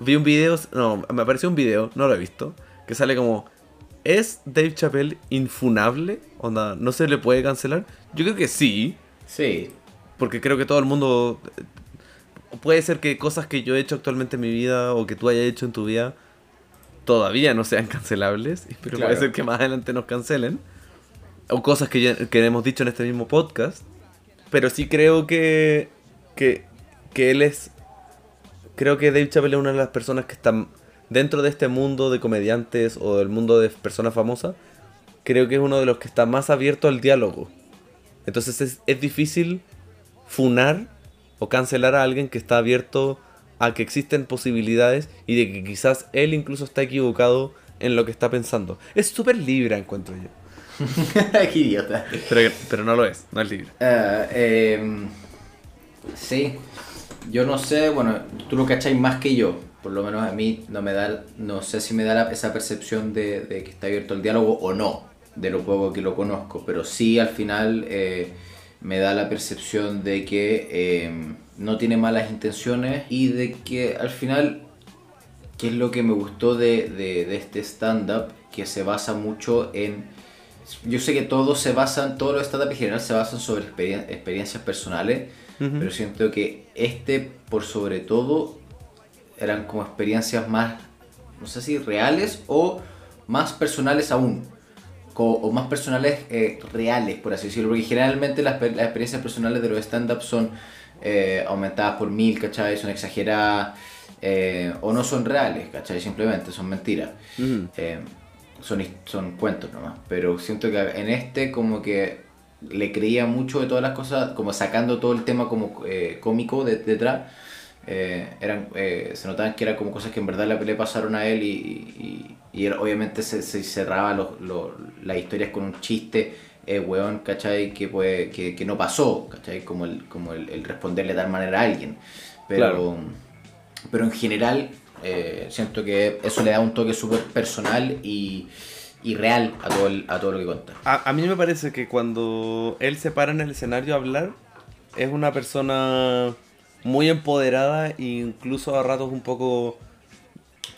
vi un video, no, me apareció un video, no lo he visto, que sale como, ¿es Dave Chappelle infunable? Onda, ¿no se le puede cancelar? Yo creo que sí, Sí. porque creo que todo el mundo... Puede ser que cosas que yo he hecho actualmente en mi vida o que tú hayas hecho en tu vida todavía no sean cancelables, pero Claro. puede ser que más adelante nos cancelen. O cosas que, ya- que hemos dicho en este mismo podcast. Pero sí creo que, que, que él es... Creo que Dave Chappelle es una de las personas que están dentro de este mundo de comediantes o del mundo de personas famosas, creo que es uno de los que está más abierto al diálogo. Entonces es, es difícil funar o cancelar a alguien que está abierto a que existen posibilidades y de que quizás él incluso está equivocado en lo que está pensando. Es súper libre, encuentro yo. Qué idiota. Pero, pero no lo es, no es libre. Ah, em, sí, yo no sé, bueno, tú lo cacháis más que yo. Por lo menos a mí no me da, no sé si me da la- esa percepción de, de que está abierto el diálogo o no, de lo poco que lo conozco. Pero sí al final eh, me da la percepción de que em, no tiene malas intenciones y de que al final que es lo que me gustó de, de- de este stand-up, que se basa mucho en... Yo sé que todos se basan, todos los stand-up en general se basan sobre experien- experiencias personales, pero siento que este, por sobre todo, eran como experiencias más, no sé si reales o más personales aún. O más personales eh, reales, por así decirlo, porque generalmente las, las experiencias personales de los stand-up son eh, aumentadas por mil, ¿cachai? Son exageradas, eh, o no son reales, ¿cachai? Simplemente son mentiras. Eh, son, son cuentos nomás, pero siento que en este como que le creía mucho de todas las cosas, como sacando todo el tema como eh, cómico de- detrás. Eh, eran, se notaban que eran como cosas que en verdad le, le pasaron a él y, y- y era- obviamente se, se cerraba los- los- las historias con un chiste, eh, weón, ¿cachai? Que, puede, que, que no pasó, ¿cachai? Como, el, como el, el responderle de tal manera a alguien. Pero, Claro. pero en general eh, siento que eso le da un toque súper personal y, y real a todo, el- a todo lo que cuenta. A, a mí me parece que cuando él se para en el escenario a hablar, es una persona muy empoderada e incluso a ratos un poco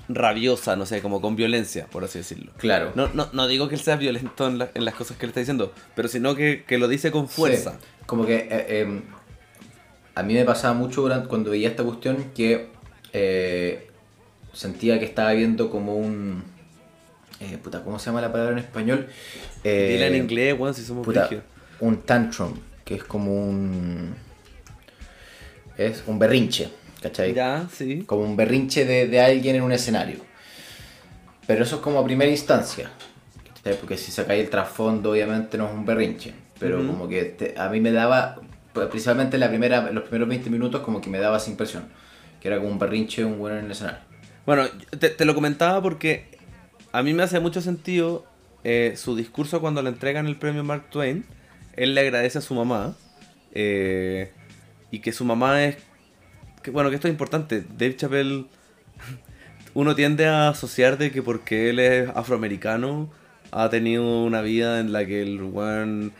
rabiosa, no sé, como con violencia, por así decirlo. Claro. No, no, no digo que él sea violento en, la- en las cosas que él está diciendo, pero sino que, que lo dice con fuerza. Sí, Como que eh, em, a mí me pasaba mucho durante, cuando veía esta cuestión que eh, sentía que estaba viendo como un... eh, puta, ¿cómo se llama la palabra en español? Dile en inglés, bueno, si somos puta, un tantrum, que es como un... Es un berrinche, ¿cachai? Ya, sí. como un berrinche de, de alguien en un escenario. Pero eso es como a primera instancia. ¿cachai? Porque si sacáis el trasfondo, obviamente no es un berrinche. Pero Ujú. como que te- a mí me daba, principalmente la primera, los primeros 20 minutos, como que me daba esa impresión. Que era como un berrinche un bueno en el escenario. Bueno, te, te lo comentaba porque a mí me hace mucho sentido eh, su discurso cuando le entregan el premio Mark Twain. Él le agradece a su mamá. eh, y que su mamá es. Que, bueno, que esto es importante. Dave Chappelle. Uno tiende a asociar de que porque él es afroamericano. Ha tenido una vida en la que el weón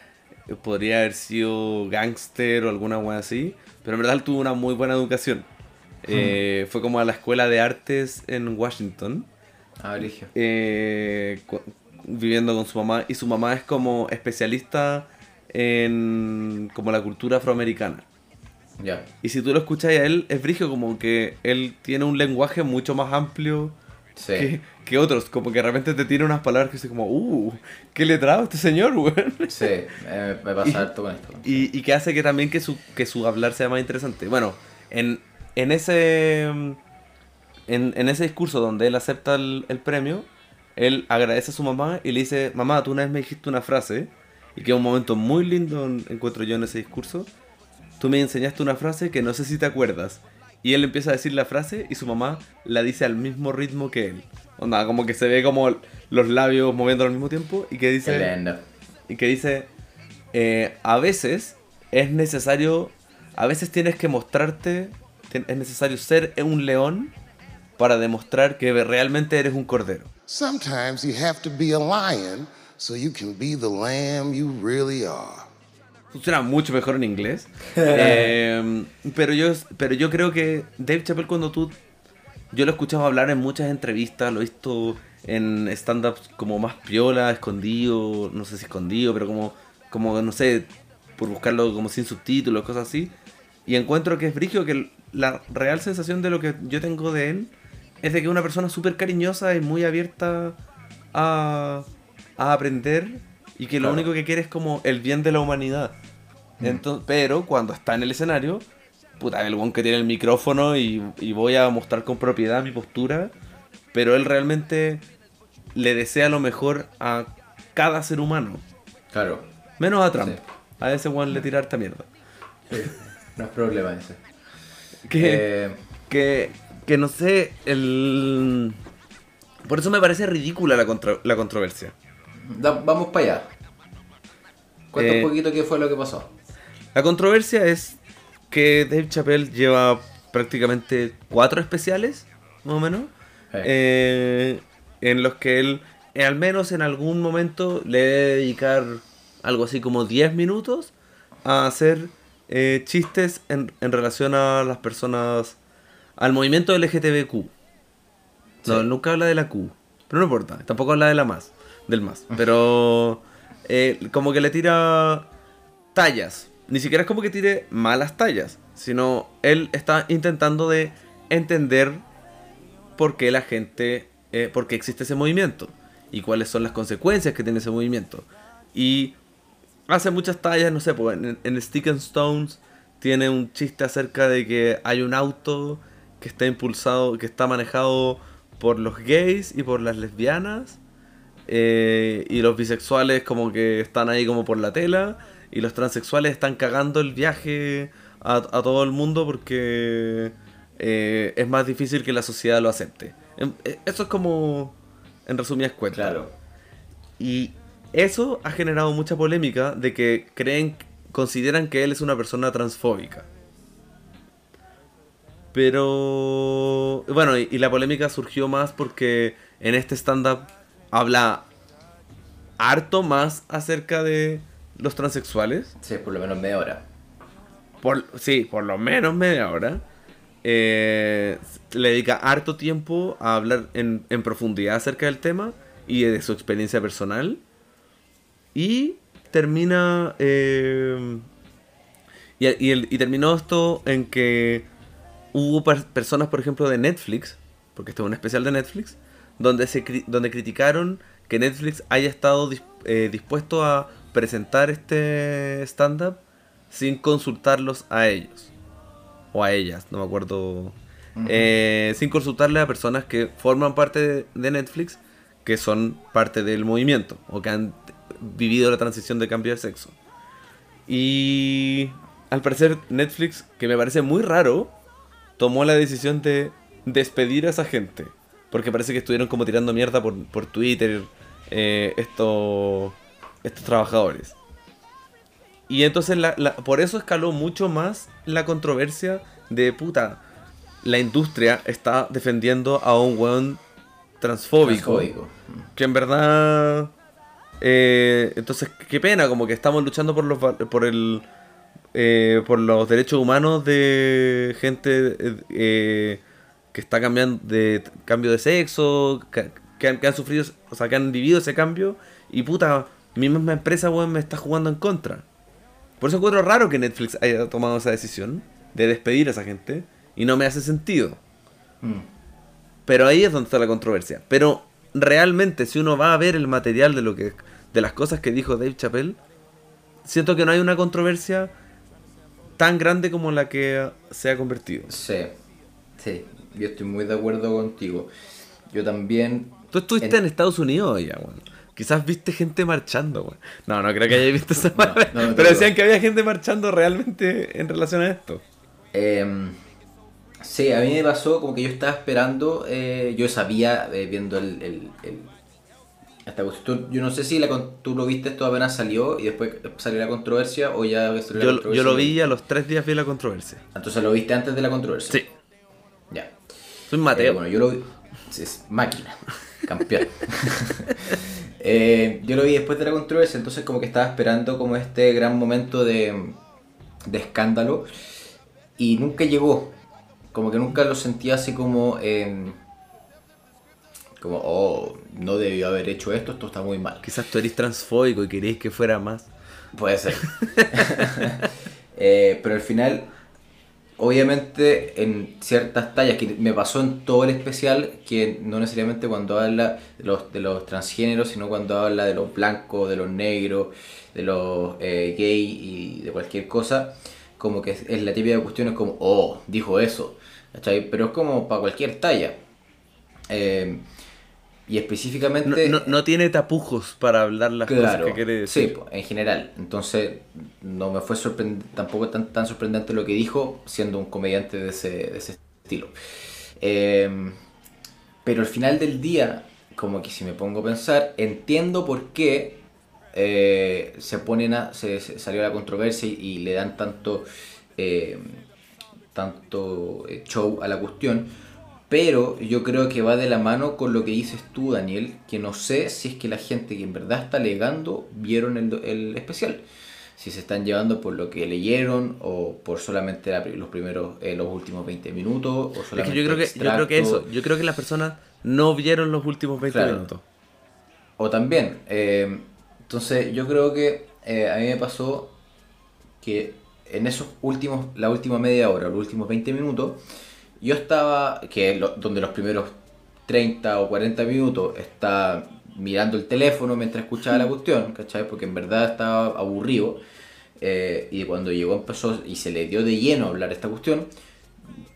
podría haber sido gángster o alguna weá así. Pero en verdad él tuvo una muy buena educación. Eh, fue como a la escuela de artes en Washington, Ah, eh, viviendo con su mamá. Y su mamá es como especialista en como la cultura afroamericana. Ya. Y si tú lo escuchas a él, es brigio como que él tiene un lenguaje mucho más amplio Sí. que, que otros. Como que de repente te tiene unas palabras que dice como, uh, ¿qué le trajo este señor, weón? Sí, eh, me pasa harto con esto. Y, y que hace que también que su, que su hablar sea más interesante. Bueno, en, en ese en, en ese discurso donde él acepta el, el premio, él agradece a su mamá y le dice, mamá, tú una vez me dijiste una frase, y que es un momento muy lindo en- encuentro yo en ese discurso, tú me enseñaste una frase que no sé si te acuerdas. Y él empieza a decir la frase y su mamá la dice al mismo ritmo que él. Onda, como que se ve como los labios moviendo al mismo tiempo y que dice... Y que dice, eh, a veces es necesario, a veces tienes que mostrarte, es necesario ser un león para demostrar que realmente eres un cordero. Sometimes you have to be a lion so you can be the lamb you really are. Funciona mucho mejor en inglés. Eh, pero, yo, pero yo creo que Dave Chappelle cuando tú... Yo lo he escuchado hablar en muchas entrevistas, lo he visto en stand-ups como más piola, escondido, no sé si escondido, pero como, como no sé, por buscarlo como sin subtítulos, cosas así. Y encuentro que es brigio que la real sensación de lo que yo tengo de él es de que es una persona súper cariñosa y muy abierta a, a aprender y que lo Claro. único que quiere es como el bien de la humanidad. Entonces, pero cuando está en el escenario, puta, el one que tiene el micrófono y, y voy a mostrar con propiedad mi postura, pero él realmente le desea lo mejor a cada ser humano. Claro. Menos a Trump. Sí. A ese weón le tira harta mierda. No es problema ese. Que, Eh, que, que no sé, el... Por eso me parece ridícula la, contra- la controversia. da- vamos para allá. Cuenta Eh, un poquito qué fue lo que pasó. La controversia es que Dave Chappelle lleva prácticamente cuatro especiales, más o menos, eh, en los que él, eh, al menos en algún momento, le debe dedicar algo así como 10 minutos a hacer eh, chistes en, en relación a las personas, al movimiento LGTBQ. No, Sí. nunca habla de la Q, pero no importa, tampoco habla de la más, del más, pero eh, como que le tira tallas. Ni siquiera es como que tire malas tallas, sino él está intentando de entender por qué la gente, eh, por qué existe ese movimiento y cuáles son las consecuencias que tiene ese movimiento. Y hace muchas tallas, no sé, pues en, en Stick and Stones tiene un chiste acerca de que hay un auto que está impulsado, que está manejado por los gays y por las lesbianas. eh, y los bisexuales como que están ahí como por la tela. Y los transexuales están cagando el viaje a, a todo el mundo porque eh, es más difícil que la sociedad lo acepte. Em, eh, Eso es como, en resumidas cuentas. Claro. Y eso ha generado mucha polémica de que creen, consideran que él es una persona transfóbica. Pero bueno, y, y la polémica surgió más porque en este stand-up habla harto más acerca de los transexuales. Sí, por lo menos media hora. Por, sí, por lo menos media hora. Eh, le dedica harto tiempo a hablar en, en profundidad acerca del tema y de su experiencia personal. Y termina. eh, y, y el- y terminó esto en que hubo per- personas, por ejemplo, de Netflix, porque este es un especial de Netflix, donde, se, cri- donde criticaron que Netflix haya estado dis- eh, dispuesto a presentar este stand-up sin consultarlos a ellos. O a ellas, no me acuerdo. Eh, sin consultarle a personas que forman parte de, Netflix, que son parte del movimiento, o que han vivido la transición de cambio de sexo. Y al parecer Netflix, que me parece muy raro, tomó la decisión de despedir a esa gente. Porque parece que estuvieron como tirando mierda por, por Twitter eh, estos, estos trabajadores. Y entonces la- la- por eso escaló mucho más la controversia de puta. La industria está defendiendo a un weón transfóbico. Transfóbico. Que en verdad. eh, entonces, qué pena, como que estamos luchando por los por el. eh, por los derechos humanos de gente eh, eh, que está cambiando de cambio de sexo, que, que han, que han sufrido, o sea, que han vivido ese cambio, y puta, mi misma empresa, weón, me está jugando en contra. Por eso encuentro raro que Netflix haya tomado esa decisión de despedir a esa gente, y no me hace sentido. Mm. Pero ahí es donde está la controversia. Pero realmente, si uno va a ver el material de lo que de las cosas que dijo Dave Chappelle, siento que no hay una controversia tan grande como la que se ha convertido. Sí, sí, yo estoy muy de acuerdo contigo. Yo también. Tú estuviste en, Estados Unidos ya, weón. Quizás viste gente marchando, weón. No, no creo que hayas visto esa No, no, no Pero decían que había gente marchando realmente en relación a esto. em, sí, a mí me pasó como que yo estaba esperando. eh, yo sabía, eh, viendo el. el- el- esta cuestión. Yo no sé si la, tú lo viste esto apenas salió y después salió la controversia o ya salió la Yo, controversia. yo lo vi a los tres días vi la controversia. Entonces lo viste antes de la controversia. Sí. Ya. Soy Mateo. Eh, bueno, yo lo vi. sí, Es máquina, campeón. Eh, yo lo vi después de la controversia, entonces como que estaba esperando como este gran momento de, de escándalo y nunca llegó. Como que nunca lo sentía así como, eh, como, oh, no debió haber hecho esto, esto está muy mal. Quizás tú eres transfóbico y queréis que fuera más. Puede ser. Eh, pero al final, obviamente, en ciertas tallas, que me pasó en todo el especial, que no necesariamente cuando habla de los, de los transgéneros, sino cuando habla de los blancos, de los negros, de los eh, gay y de cualquier cosa, como que es, la típica cuestión, es como, oh, dijo eso, ¿cachai? Pero es como para cualquier talla. Eh, y específicamente... No, no, no tiene tapujos para hablar las cosas que quiere decir. sí, en general. Entonces, no me fue sorprend- tampoco tan, tan sorprendente lo que dijo, siendo un comediante de ese, de ese estilo. Eh, pero al final del día, como que si me pongo a pensar, entiendo por qué eh, se ponen a, se, se salió la controversia y, y le dan tanto, eh, tanto eh, show a la cuestión. Pero yo creo que va de la mano con lo que dices tú, Daniel, que no sé si es que la gente que en verdad está alegando vieron el, el especial. Si se están llevando por lo que leyeron o por solamente la los primeros, eh, los últimos 20 minutos o Es solamente que yo creo que, yo creo que eso, yo creo que las personas no vieron los últimos 20 Claro. minutos. O también, eh, entonces yo creo que eh, a mí me pasó que en esos últimos, la última media hora, los últimos 20 minutos, yo estaba, que lo- donde los primeros 30 o 40 minutos está mirando el teléfono mientras escuchaba la cuestión, ¿cachai? Porque en verdad estaba aburrido. eh, y cuando llegó empezó y se le dio de lleno a hablar esta cuestión,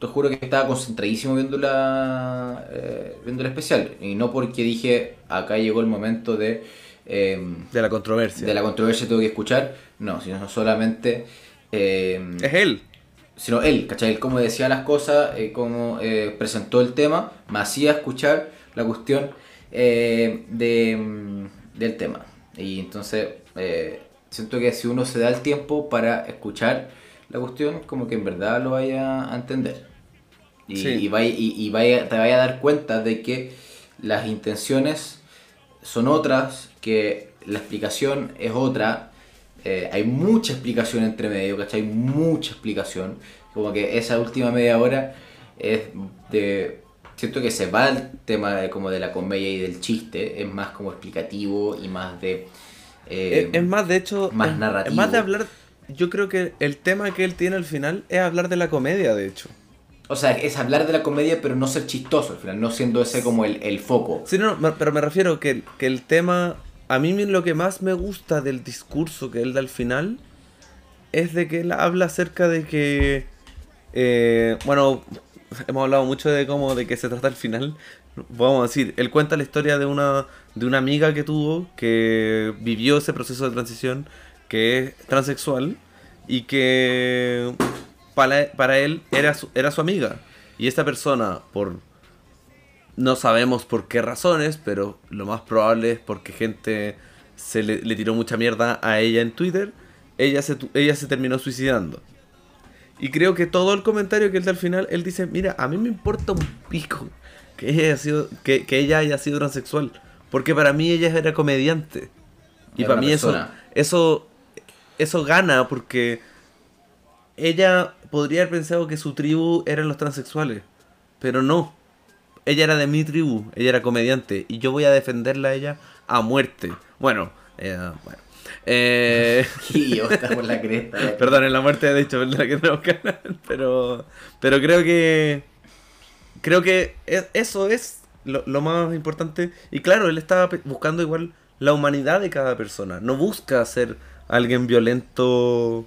te juro que estaba concentradísimo viendo la eh, viendo el especial y no porque dije acá llegó el momento de eh, De la controversia. de la controversia tengo que escuchar no sino solamente eh, Es él. Sino él ¿cachai? él cómo decía las cosas eh, cómo eh, presentó el tema me hacía escuchar la cuestión eh, de, mm, del tema y entonces eh, siento que si uno se da el tiempo para escuchar la cuestión como que en verdad lo vaya a entender y, Sí. y vaya, y, y vaya- te vaya a dar cuenta de que las intenciones son otras, que la explicación es otra. Eh, hay mucha explicación entre medio, ¿cachai? Mucha explicación. Como que esa última media hora es de... Siento que se va el tema de, como de la comedia y del chiste, es más como explicativo y más de... eh, es, es más, de hecho, más es- narrativo. Es más de hablar. Yo creo que el tema que él tiene al final es hablar de la comedia, de hecho. O sea, es hablar de la comedia pero no ser chistoso al final, no siendo ese como el, el foco. Sí, no, no, pero me refiero que, que el tema. A mí lo que más me gusta del discurso que él da al final es de que él habla acerca de que. eh, bueno, hemos hablado mucho de cómo de qué se trata el final. Vamos a decir, él cuenta la historia de una, de una amiga que tuvo que vivió ese proceso de transición, que es transexual y que para, para él era su, era su amiga. Y esta persona, por no sabemos por qué razones, pero lo más probable es porque gente se le, le tiró mucha mierda a ella en Twitter. Ella se, ella se terminó suicidando. Y creo que todo el comentario que él da al final, él dice, mira, a mí me importa un pico que ella haya sido, que, que ella haya sido transexual. Porque para mí ella era comediante. Y Era para mí eso, eso, eso gana porque ella podría haber pensado que su tribu eran los transexuales. Pero no. Ella era de mi tribu, ella era comediante. Y yo voy a defenderla a ella a muerte. Bueno, eh, bueno. Eh, por la cresta. Perdón, en la muerte de hecho, ¿verdad? Que pero, pero creo que. Creo que eso es lo, lo más importante. Y claro, él estaba buscando igual la humanidad de cada persona. No busca ser alguien violento,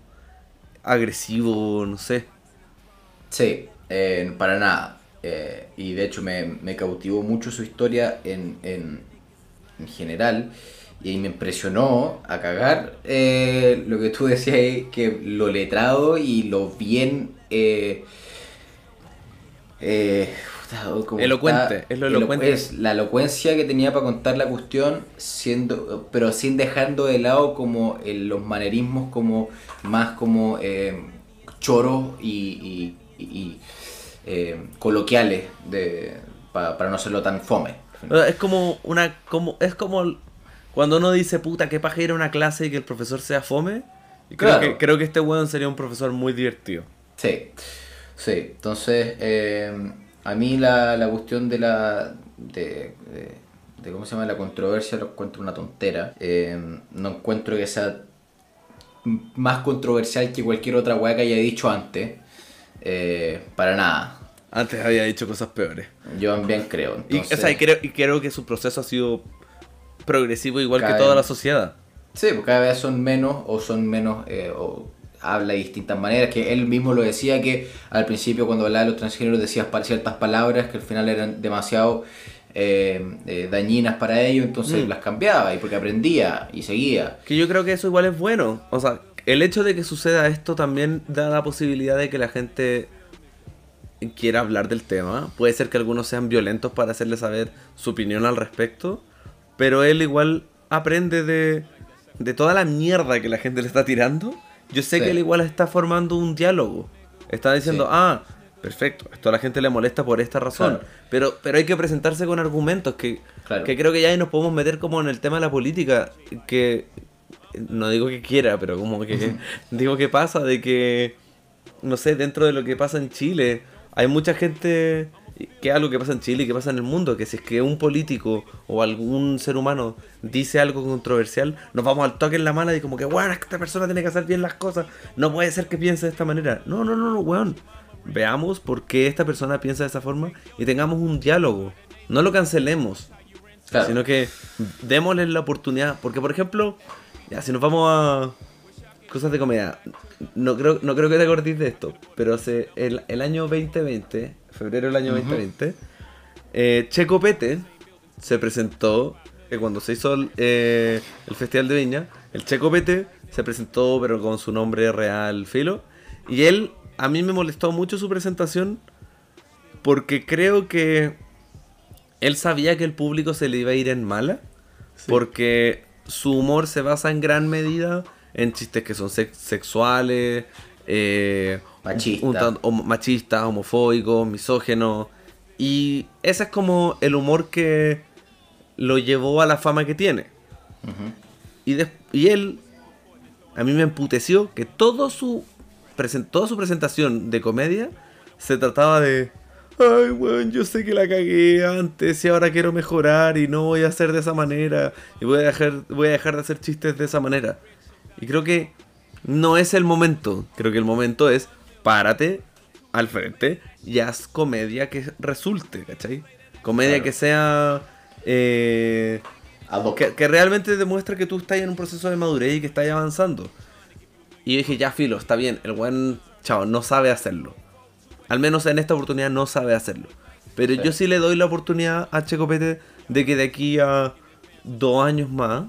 agresivo, no sé. Sí, eh, para nada. Eh, y de hecho me, me cautivó mucho su historia en, en, en general. Y me impresionó a cagar eh, lo que tú decías, ahí, que lo letrado y lo bien... eh, eh, puta, como Elocuente, está- es lo elo- elocuente. es la elocuencia que tenía para contar la cuestión, siendo pero sin dejando de lado como eh, los manerismos como más como eh, choros y, y- y- y, eh, coloquiales de, pa- para no hacerlo tan fome. Es como una. como Es como cuando uno dice puta que paja ir a una clase y que el profesor sea fome. Y creo, Claro. que, creo que este weón sería un profesor muy divertido. Sí, sí. Entonces, eh, a mí la, la cuestión de la. De, de- de ¿Cómo se llama? La controversia lo encuentro una tontera. Eh, no encuentro que sea más controversial que cualquier otra weá que haya dicho antes. Eh, para nada. Antes había dicho cosas peores. Yo también creo. Y, o Entonces, sea, y creo, y creo que su proceso ha sido progresivo igual que toda vez- la sociedad. Sí, porque cada vez son menos o son menos eh, o habla de distintas maneras, que él mismo lo decía que al principio cuando hablaba de los transgéneros decía ciertas palabras que al final eran demasiado eh, eh, dañinas para ellos, entonces Mm. las cambiaba y porque aprendía y seguía. Que yo creo que eso igual es bueno. O sea, el hecho de que suceda esto también da la posibilidad de que la gente quiera hablar del tema. Puede ser que algunos sean violentos para hacerle saber su opinión al respecto. Pero él igual aprende de, de toda la mierda que la gente le está tirando. Yo sé Sí. que él igual está formando un diálogo. Está diciendo, Sí. ah, perfecto, esto a la gente le molesta por esta razón. Claro. Pero, pero hay que presentarse con argumentos que, Claro. que creo que ya ahí nos podemos meter como en el tema de la política. Que no digo que quiera, pero como que digo que pasa de que, no sé, dentro de lo que pasa en Chile, hay mucha gente que es algo que pasa en Chile y que pasa en el mundo, que si es que un político o algún ser humano dice algo controversial, nos vamos al toque en la mala y como que, que esta persona tiene que hacer bien las cosas, no puede ser que piense de esta manera. No, no, no, no, weón. Veamos por qué esta persona piensa de esa forma y tengamos un diálogo. No lo cancelemos, Claro. sino que démosle la oportunidad. Porque, por ejemplo, ya, si nos vamos a cosas de comedia, no creo, no creo que te acordes de esto, pero hace el, el año 2020, febrero del año 2020, eh, Checo Pete se presentó, que cuando se hizo el, eh, el Festival de Viña, el Checo Pete se presentó, pero con su nombre real, Filo, y él, a mí me molestó mucho su presentación, porque creo que él sabía que el público se le iba a ir en mala, porque su humor se basa en gran medida en chistes que son sex- sexuales, eh, Machista. un machistas, homofóbicos, misógenos. Y ese es como el humor que lo llevó a la fama que tiene. y, él, a mí me emputeció que todo su, toda su presentación de comedia se trataba de... Ay, weón, yo sé que la cagué antes y ahora quiero mejorar y no voy a hacer de esa manera. Y voy a dejar, voy a dejar de hacer chistes de esa manera. Y creo que no es el momento. Creo que el momento es párate al frente y haz comedia que resulte, ¿cachai? Comedia Claro. que sea... eh, que, que realmente demuestra que tú estás en un proceso de madurez y que estás avanzando. Y yo dije, ya filo, está bien, el buen chao, no sabe hacerlo. Al menos en esta oportunidad no sabe hacerlo. Pero Sí. yo sí le doy la oportunidad a Checo Pete de que de aquí a dos años más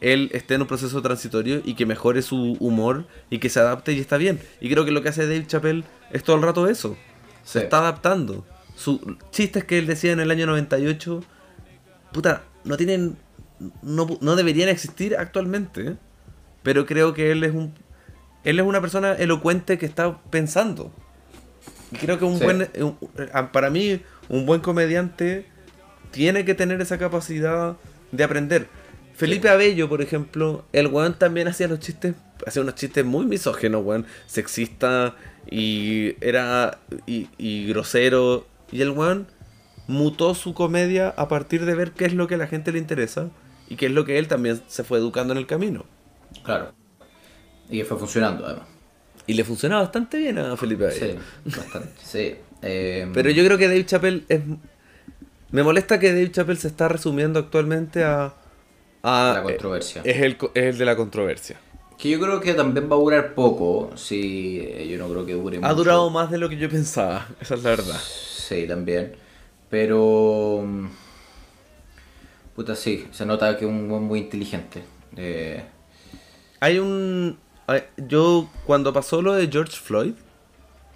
él esté en un proceso transitorio y que mejore su humor y que se adapte y está bien. Y creo que lo que hace Dave Chappelle es todo el rato eso. Se Sí. está adaptando. Sus chistes que él decía en el año 98, puta, no tienen. No, no deberían existir actualmente. ¿eh? Pero creo que él es un. Él es una persona elocuente que está pensando. Y creo que un Sí. buen. un- a- para mí, un buen comediante tiene que tener esa capacidad de aprender. Felipe Abello, por ejemplo, el weón también hacía los chistes, hacía unos chistes muy misógenos, weón, sexista y era y, y grosero. Y el weón mutó su comedia a partir de ver qué es lo que a la gente le interesa y qué es lo que él también se fue educando en el camino. Claro. Y que fue funcionando, además. Y le funciona bastante bien a Felipe Abello. Sí, bastante. Sí. Eh, Pero yo creo que Dave Chappelle es. Me molesta que Dave Chappelle se está resumiendo actualmente a. a La controversia. Es el, es el de la controversia. Que yo creo que también va a durar poco. Sí, eh, yo no creo que dure Ha mucho. durado más de lo que yo pensaba, esa es la verdad. Sí, también. Pero. mm, Puta, sí, se nota que es un buen muy inteligente. Eh, Hay un. Yo, cuando pasó lo de George Floyd,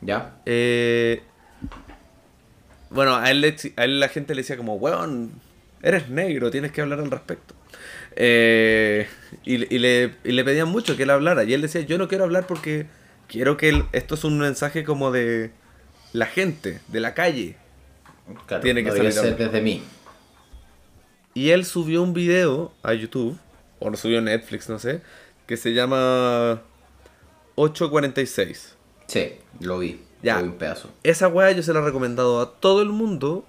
¿Ya? eh, bueno, a él, le- a él la gente le decía como, weón, eres negro, tienes que hablar al respecto. Eh, y, le- y le, y le pedían mucho que él hablara. Y él decía, yo no quiero hablar porque quiero que él- esto es un mensaje como de la gente, de la calle. Claro, Tiene que no salir ser desde mí. Y él subió un video a YouTube, o lo subió a Netflix, no sé, que se llama 846. Sí, lo vi. Ya. Lo vi un pedazo. Esa weá yo se la he recomendado a todo el mundo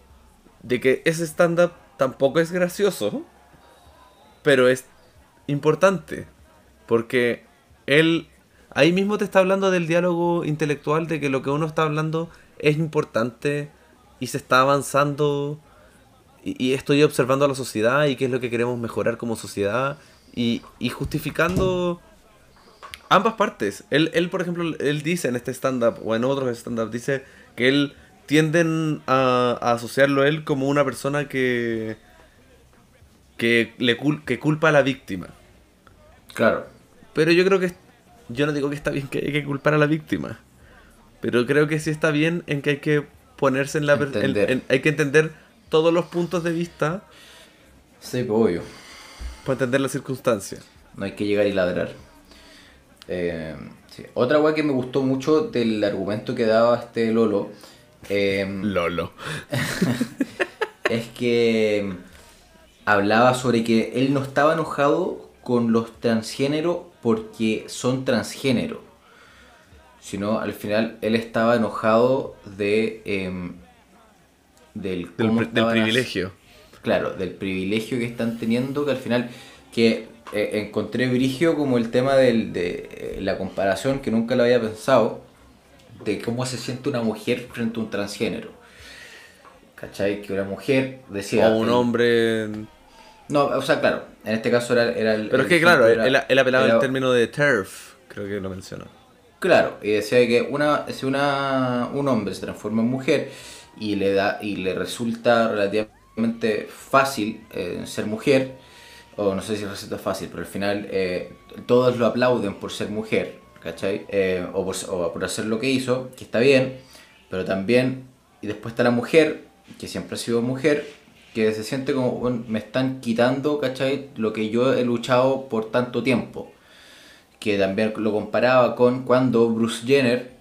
de que ese stand-up tampoco es gracioso, pero es importante. Porque él ahí mismo te está hablando del diálogo intelectual, de que lo que uno está hablando es importante y se está avanzando. Y, y estoy observando a la sociedad y qué es lo que queremos mejorar como sociedad. Y, y justificando ambas partes. Él, él, por ejemplo, él dice en este stand-up o en otros stand-up, dice que él tienden a, a asociarlo a él como una persona que que le cul- que culpa a la víctima. Claro. Pero yo creo que yo no digo que está bien que hay que culpar a la víctima, pero creo que sí está bien en que hay que ponerse en la en- en- hay que entender todos los puntos de vista Sí, pues obvio. Para entender las circunstancias. No hay que llegar y ladrar. Eh, sí. Otra weá que me gustó mucho del argumento que daba este Lolo eh, Lolo. es que hablaba sobre que él no estaba enojado con los transgéneros porque son transgénero, sino al final él estaba enojado de em, del, Del, cómo pri- del estaban privilegio. Claro, del privilegio que están teniendo, que al final, que eh, encontré brigio como el tema del, de eh, la comparación, que nunca lo había pensado, de cómo se siente una mujer frente a un transgénero. ¿Cachai? Que una mujer decía... O un el- hombre. No, o sea, claro, en este caso era, era el... Pero es el que claro, él, él apelaba era- al término de TERF, creo que lo mencionó. Claro, y decía que una, si una, un hombre se transforma en mujer y le da y le resulta relativamente fácil eh, ser mujer, o no sé si resulta fácil, pero al final eh, todos lo aplauden por ser mujer, ¿cachai? Eh, o, por, o por hacer lo que hizo, que está bien, pero también, y después está la mujer, que siempre ha sido mujer, que se siente como, "Bueno, me están quitando, ¿cachai? Lo que yo he luchado por tanto tiempo que también lo comparaba con cuando Bruce Jenner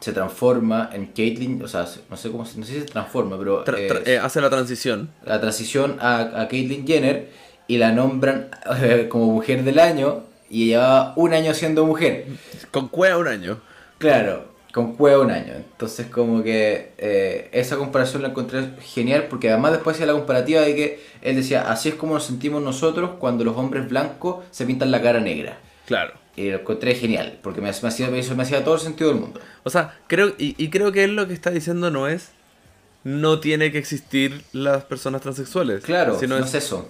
se transforma en Caitlyn, o sea, no sé cómo se- no sé si se transforma, pero Tra- eh, tra- eh, hace la transición. la transición a, a Caitlyn Jenner y la nombran eh, como mujer del año y llevaba un año siendo mujer. Con cueva un año. Claro, con cueva un año. Entonces como que eh, esa comparación la encontré genial porque además después hacía la comparativa de que él decía, así es como nos sentimos nosotros cuando los hombres blancos se pintan la cara negra. Claro. Y lo encontré genial, porque me, me hacía, me hizo- me hacía todo el sentido del mundo. O sea, creo, y, y creo que él lo que está diciendo no es no tiene que existir las personas transexuales. Claro, sino no es, es eso.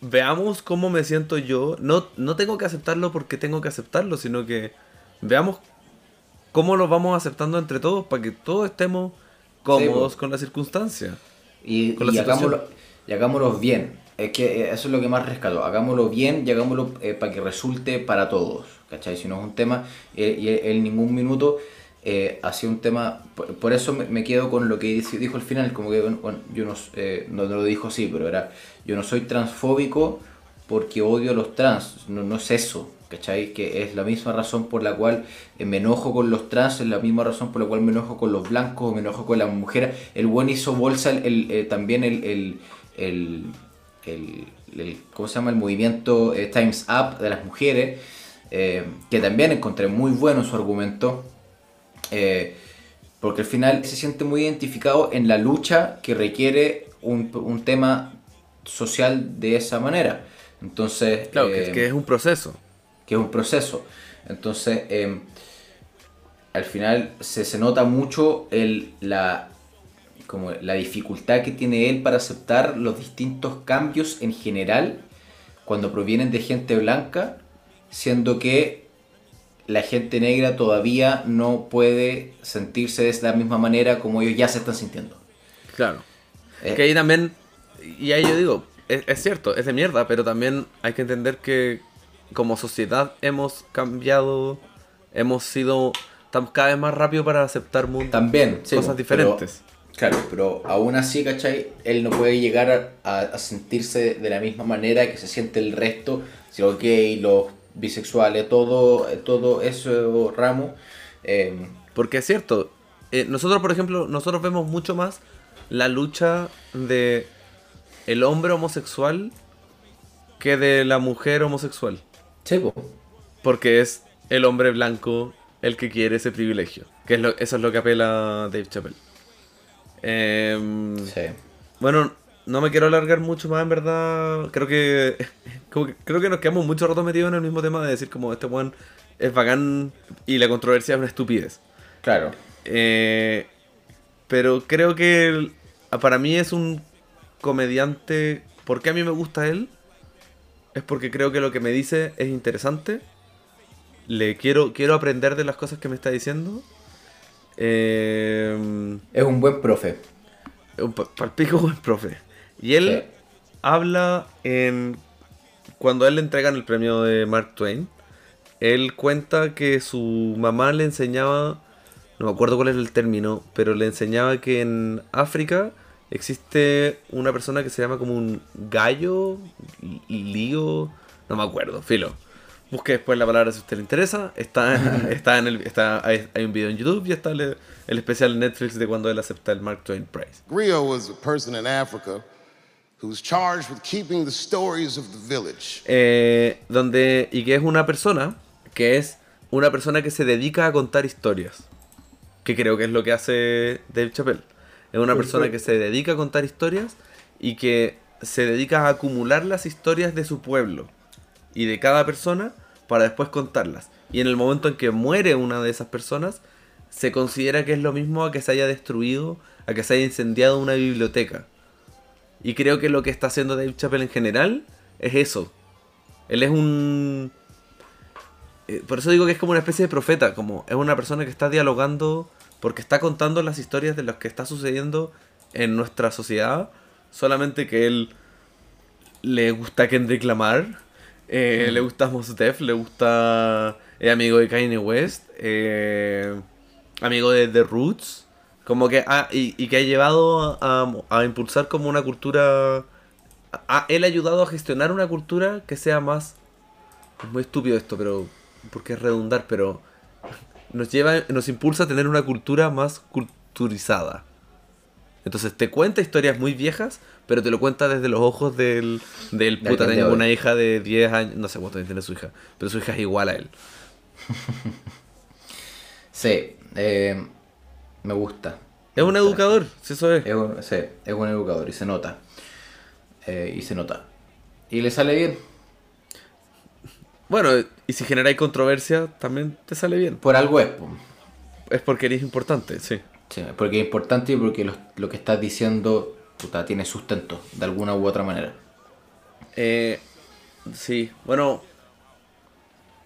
veamos cómo me siento yo. No, no tengo que aceptarlo porque tengo que aceptarlo, sino que veamos cómo lo vamos aceptando entre todos para que todos estemos cómodos Sí, po. con la circunstancia. Y, Con la y situación. hagámoslo, y hagámoslo bien. Es que eh, eso es lo que más rescato. Hagámoslo bien y hagámoslo eh, para que resulte para todos. ¿Cachai? Si no es un tema, eh, y en ningún minuto hacía un tema. Por, eso me, quedo con lo que dijo al final. Como que bueno, yo no, no, lo dijo así, pero era: Yo no soy transfóbico porque odio a los trans. No, no es eso. ¿Cachai? Que es la misma razón por la cual me enojo con los trans, es la misma razón por la cual me enojo con los blancos, me enojo con las mujeres. El buen hizo bolsa el, también el, el, ¿cómo se llama? el movimiento eh, Times Up de las mujeres, eh, que también encontré muy bueno su argumento. eh, porque al final se siente muy identificado en la lucha que requiere un, un tema social de esa manera. Entonces, Claro, que, que es un proceso. que es un proceso. Entonces, al final se, se nota mucho el, la, como la dificultad que tiene él para aceptar los distintos cambios en general cuando provienen de gente blanca, siendo que la gente negra todavía no puede sentirse de la misma manera como ellos ya se están sintiendo. Claro. Eh, Que ahí también, y ahí yo digo, es, es cierto, es de mierda, pero también hay que entender que como sociedad hemos cambiado, hemos sido estamos cada vez más rápido para aceptar mun- También, cosas diferentes. pero- claro, pero aún así, ¿cachai? Él no puede llegar a, a sentirse de la misma manera que se siente el resto, si los gays, los bisexuales, todo, todo eso ramo. eh, Porque es cierto, eh, nosotros por ejemplo, nosotros vemos mucho más la lucha de el hombre homosexual que de la mujer homosexual. po. Porque es el hombre blanco el que quiere ese privilegio. Que es lo, eso es lo que apela Dave Chappelle. Em, Sí. Bueno, no me quiero alargar mucho más, en verdad. Creo que, como que- creo que nos quedamos mucho rato metidos en el mismo tema de decir como este one es bacán y la controversia es una estupidez. Claro. Eh, pero creo que el- para mí es un comediante. ¿Por qué a mí me gusta él? Es porque creo que lo que me dice es interesante. Le quiero, quiero aprender de las cosas que me está diciendo. Eh, Es un buen profe. un palpico buen profe. Y él Sí. habla en. Cuando a él le entregan el premio de Mark Twain, él cuenta que su mamá le enseñaba. No me acuerdo cuál era el término, pero le enseñaba que en África existe una persona que se llama como un gallo, lío, no me acuerdo, filo. Busque después la palabra si a usted le interesa. Está en, está en el, está, hay, hay un video en YouTube y está el, el especial en Netflix de cuando él acepta el Mark Twain Prize. Griot was a person in Africa who was charged with keeping the stories of the village. Eh, donde y que es una persona que es una persona que se dedica a contar historias que creo que es lo que hace Dave Chappelle es una persona que se dedica a contar historias y que se dedica a acumular las historias de su pueblo y de cada persona para después contarlas. Y en el momento en que muere una de esas personas se considera que es lo mismo a que se haya destruido a que se haya incendiado una biblioteca. Y creo que lo que está haciendo Dave Chappelle en general es eso. Él es un... eh, Por eso digo que es como una especie de profeta, como es una persona que está dialogando porque está contando las historias de lo que está sucediendo en nuestra sociedad, solamente que él le gusta Kendrick Lamar, eh, le gusta Mos Def, le gusta es amigo de Kanye West, eh, amigo de The Roots, como que ha- y, y que ha llevado a, a impulsar como una cultura, él ha ayudado a gestionar una cultura que sea más, es muy estúpido esto, pero porque es redundar, pero nos lleva, nos impulsa a tener una cultura más culturizada. Entonces te cuenta historias muy viejas, pero te lo cuenta desde los ojos del, del De puta. Tengo una hija de 10 años, no sé cuánto tiene su hija, pero su hija es igual a él. Sí, eh, me gusta. Es un educador, si eso es. Es un, sí, es un educador y se nota. Eh, y se nota. Y le sale bien. Bueno, y si generáis controversia, también te sale bien. Por algo es. Es porque eres importante, sí. Sí, porque es importante y porque lo, lo que estás diciendo puta, tiene sustento de alguna u otra manera. Eh, sí, bueno.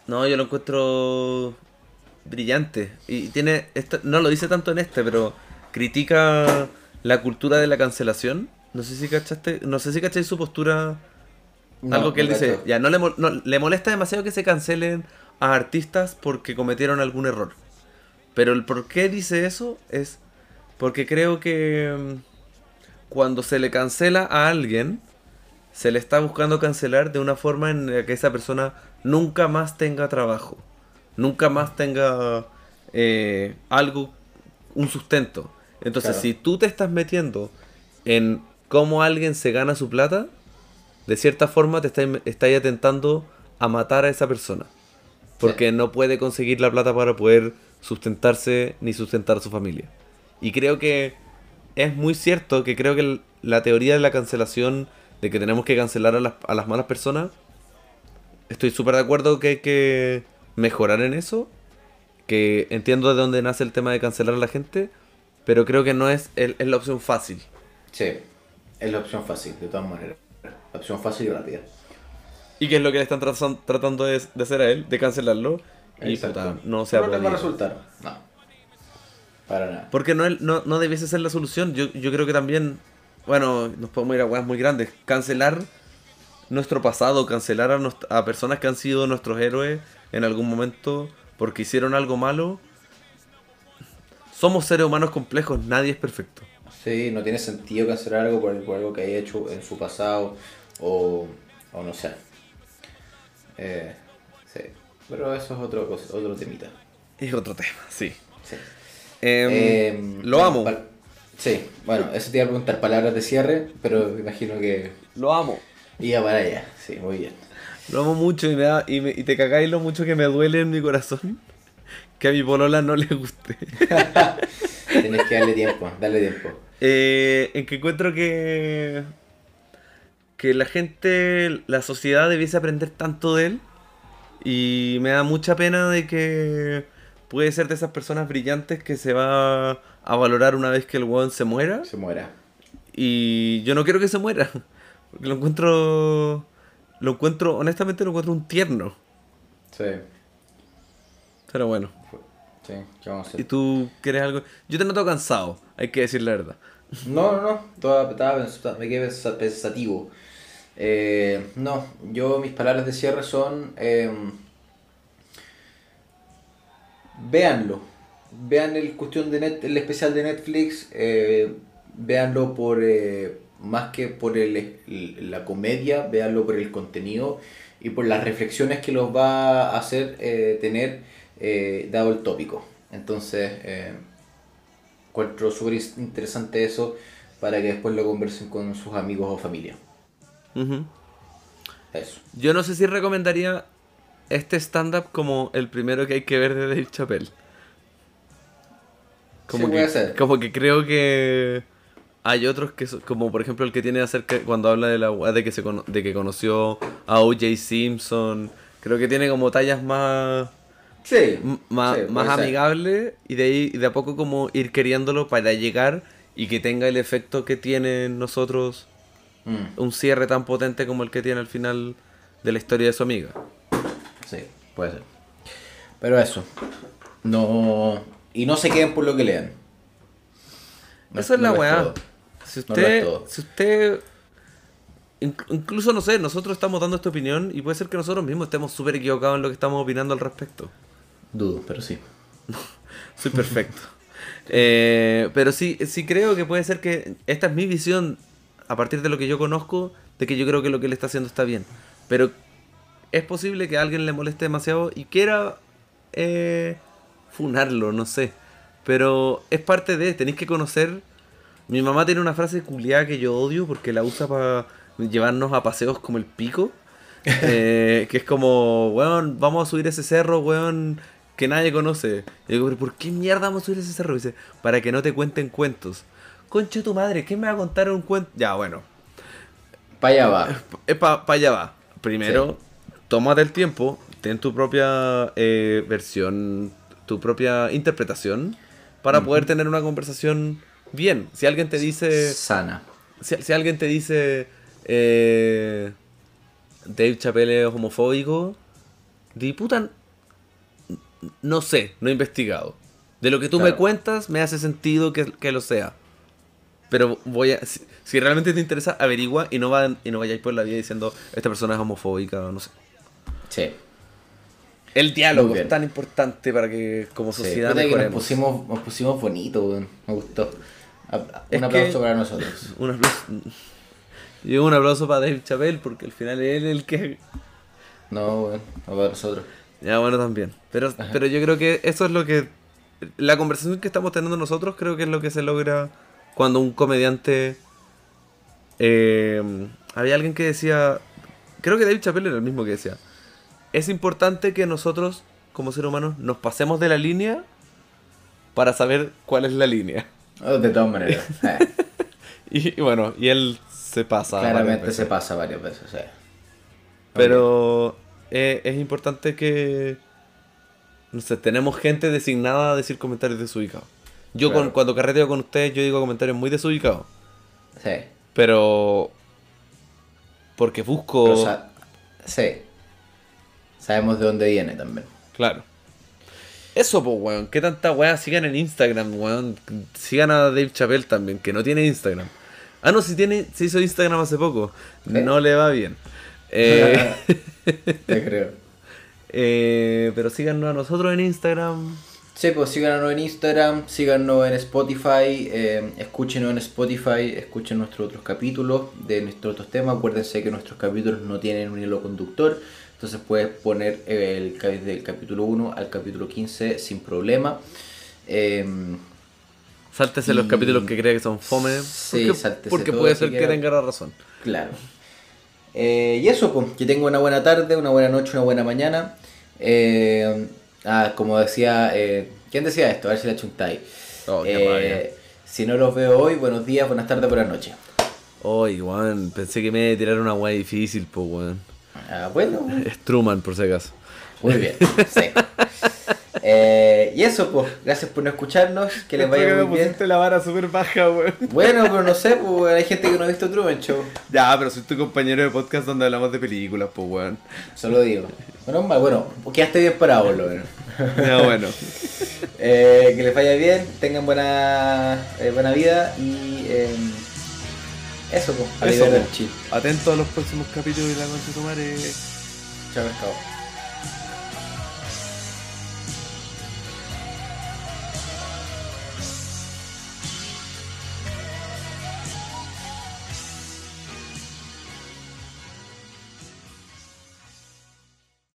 No, yo lo encuentro brillante. Y tiene. esto- no lo dice tanto en este, pero critica la cultura de la cancelación. No sé si cachaste. No sé si cacháis su postura. No, algo que él dice. cacho. Ya, no le, no, le molesta demasiado que se cancelen a artistas porque cometieron algún error. Pero el por qué dice eso es porque creo que mm, cuando se le cancela a alguien, se le está buscando cancelar de una forma en la que esa persona nunca más tenga trabajo, nunca más tenga eh, algo, un sustento. Entonces, Claro. si tú te estás metiendo en cómo alguien se gana su plata, de cierta forma te estáis estáis atentando a matar a esa persona. Porque no puede conseguir la plata para poder sustentarse ni sustentar a su familia. Y creo que es muy cierto que creo que la teoría de la cancelación, de que tenemos que cancelar a las, a las malas personas, estoy súper de acuerdo que hay que mejorar en eso. Que entiendo de dónde nace el tema de cancelar a la gente, pero creo que no es, el- es la opción fácil. Sí, es la opción fácil, de todas maneras. La opción fácil y rápida. Y que es lo que le están tratando de, de hacer a él, de cancelarlo. Y puta, no se ha no les va a podido. resultar. No. Para nada. Porque no, no, no debiese ser la solución. Yo, yo creo que también, bueno, nos podemos ir a weas muy grandes. Cancelar nuestro pasado, cancelar a, nos- a personas que han sido nuestros héroes en algún momento porque hicieron algo malo. Somos seres humanos complejos, nadie es perfecto. Sí, no tiene sentido cancelar algo por, por algo que haya hecho en su pasado o, o no sé. Eh, pero eso es otro, cosa- otro temita. Es otro tema, sí. Sí. Em, Em, lo amo, Sí, bueno, eso te iba a preguntar palabras de cierre, pero me imagino que lo amo. iba para allá. Sí, muy bien. Lo amo mucho y, me da, y, me- y te cagáis lo mucho que me duele en mi corazón que a mi polola no le guste. Tienes que darle tiempo, darle tiempo. Eh, en que encuentro que que la gente, la sociedad debiese aprender tanto de él y me da mucha pena de que puede ser de esas personas brillantes que se va a valorar una vez que el weón se muera Se muera. y yo no quiero que se muera porque lo encuentro lo encuentro honestamente lo encuentro un tierno Sí, pero bueno Sí, ¿qué vamos a ¿Y hacer? tú quieres algo? Yo te noto cansado, hay que decir la verdad. No, no, no, toda, estaba me quedé pensa- pensativo. Eh, no, yo mis palabras de cierre son... eh, véanlo. Vean el cuestión de net, el especial de Netflix. eh, véanlo por eh, más que por el, la comedia, véanlo por el contenido y por las reflexiones que los va a hacer eh, tener dado el tópico. Entonces, encuentro súper interesante eso para que después lo conversen con sus amigos o familia. Ujú. Eso. Yo no sé si recomendaría este stand-up como el primero que hay que ver de Dave Chappelle. Como Sí, que, puede ser. Como que creo que hay otros que son- como por ejemplo el que tiene acerca cuando habla de la de que se de que conoció a O.J. Simpson. Creo que tiene como tallas más Sí. más, sí, más puede ser. amigable y de ahí de a poco como ir queriéndolo para llegar y que tenga el efecto que tiene en nosotros Mm, un cierre tan potente como el que tiene al final de la historia de su amiga. sí, puede ser. Pero eso. No. Y no se queden por lo que lean. No- Esa es la weá. Si usted, si usted, inc- incluso no sé, nosotros estamos dando esta opinión y puede ser que nosotros mismos estemos súper equivocados en lo que estamos opinando al respecto. Dudo, pero sí. Soy perfecto. Eh, pero sí, sí creo que puede ser que esta es mi visión a partir de lo que yo conozco, de que yo creo que lo que él está haciendo está bien. Pero es posible que a alguien le moleste demasiado y quiera eh, funarlo, no sé. Pero es parte de, tenéis que conocer. Mi mamá tiene una frase culiada que yo odio porque la usa para llevarnos a paseos como el pico. Eh, que es como, weón, vamos a subir ese cerro, weón, que nadie conoce. Y digo, pero ¿por qué mierda vamos a subir ese cerro? Y dice, para que no te cuenten cuentos. Concha de tu madre, ¿qué me va a contar un cuento? Ya, bueno, Para allá va. es para allá va. Primero, tómate el tiempo, ten tu propia eh, versión, tu propia interpretación, para poder tener una conversación bien. Si alguien te dice... Sana. Si, si alguien te dice eh, Dave Chappelle es homofóbico, di puta, no sé, no he investigado. De lo que tú me cuentas me hace sentido que, que lo sea. Pero voy a, si, si realmente te interesa, averigua y no, va, y no vayáis por la vida diciendo esta persona es homofóbica o no sé. Sí. El diálogo es tan importante para que como sociedad nos pusimos, nos pusimos bonito, weón. Me gustó. Un aplauso para nosotros. Un aplauso. Y un aplauso para Dave Chappelle porque al final es él el que No, weón. No para nosotros. Ya, bueno, también. Pero, pero yo creo que eso es lo que. La conversación que estamos teniendo nosotros creo que es lo que se logra cuando un comediante. eh, había alguien que decía. Creo que David Chappelle era el mismo que decía. Es importante que nosotros, como seres humanos, nos pasemos de la línea para saber cuál es la línea. Oh, De todas maneras. Eh, Y, y bueno, y él se pasa. claramente se pasa varias veces. sí. Pero eh, es importante que. No sé, tenemos gente designada a decir comentarios desubicados. Yo con- cuando carreteo con ustedes, yo digo comentarios muy desubicados. Sí. Pero. Porque busco. Pero sa- sí. Sabemos de dónde viene también. Claro. Eso, pues, weón. ¿Qué tanta weá sigan en Instagram, weón? Sigan a Dave Chappelle también, que no tiene Instagram. Ah, no, si tiene, se hizo Instagram hace poco. No le va bien. Eh, Te creo. eh, pero síganos a nosotros en Instagram. Sí, pues síganos en Instagram, síganos en Spotify, eh, escúchenos en Spotify, escuchen nuestros otros capítulos de nuestros otros temas. Acuérdense que nuestros capítulos no tienen un hilo conductor, entonces puedes poner el, ca- del capítulo 1 al capítulo 15 sin problema. Eh, Sáltese los capítulos que cree que son fome. Sí, porque, sáltese porque todo puede ser que quiere. tenga la razón. Claro. Eh, y eso, pues, que tenga una buena tarde, una buena noche, una buena mañana. Eh, ah, como decía, eh, ¿quién decía esto? A ver si la chuntáis. Oh, rabia. si no los veo hoy, buenos días, buenas tardes, buenas noches. Oye, weón, pensé que me iba a tirar una weá difícil, pues, weón. Ah, bueno, Es Truman, por si acaso. muy bien. sí. Eh, y eso, pues, gracias por no escucharnos, que les vaya muy bien. la vara súper baja, weón. Bueno, pero no sé, pues, hay gente que no ha visto Truman Show, Ya, pero soy tu compañero de podcast donde hablamos de películas, pues, weón. solo digo. Bueno, mal, bueno, quedaste bien parado, por lo menos. Ya, bueno. Eh, que les vaya bien, tengan buena, eh, buena vida y eso, pues. Eso, Arrivederci. po. Atento a los próximos capítulos de la concha madre. Chao, pescado.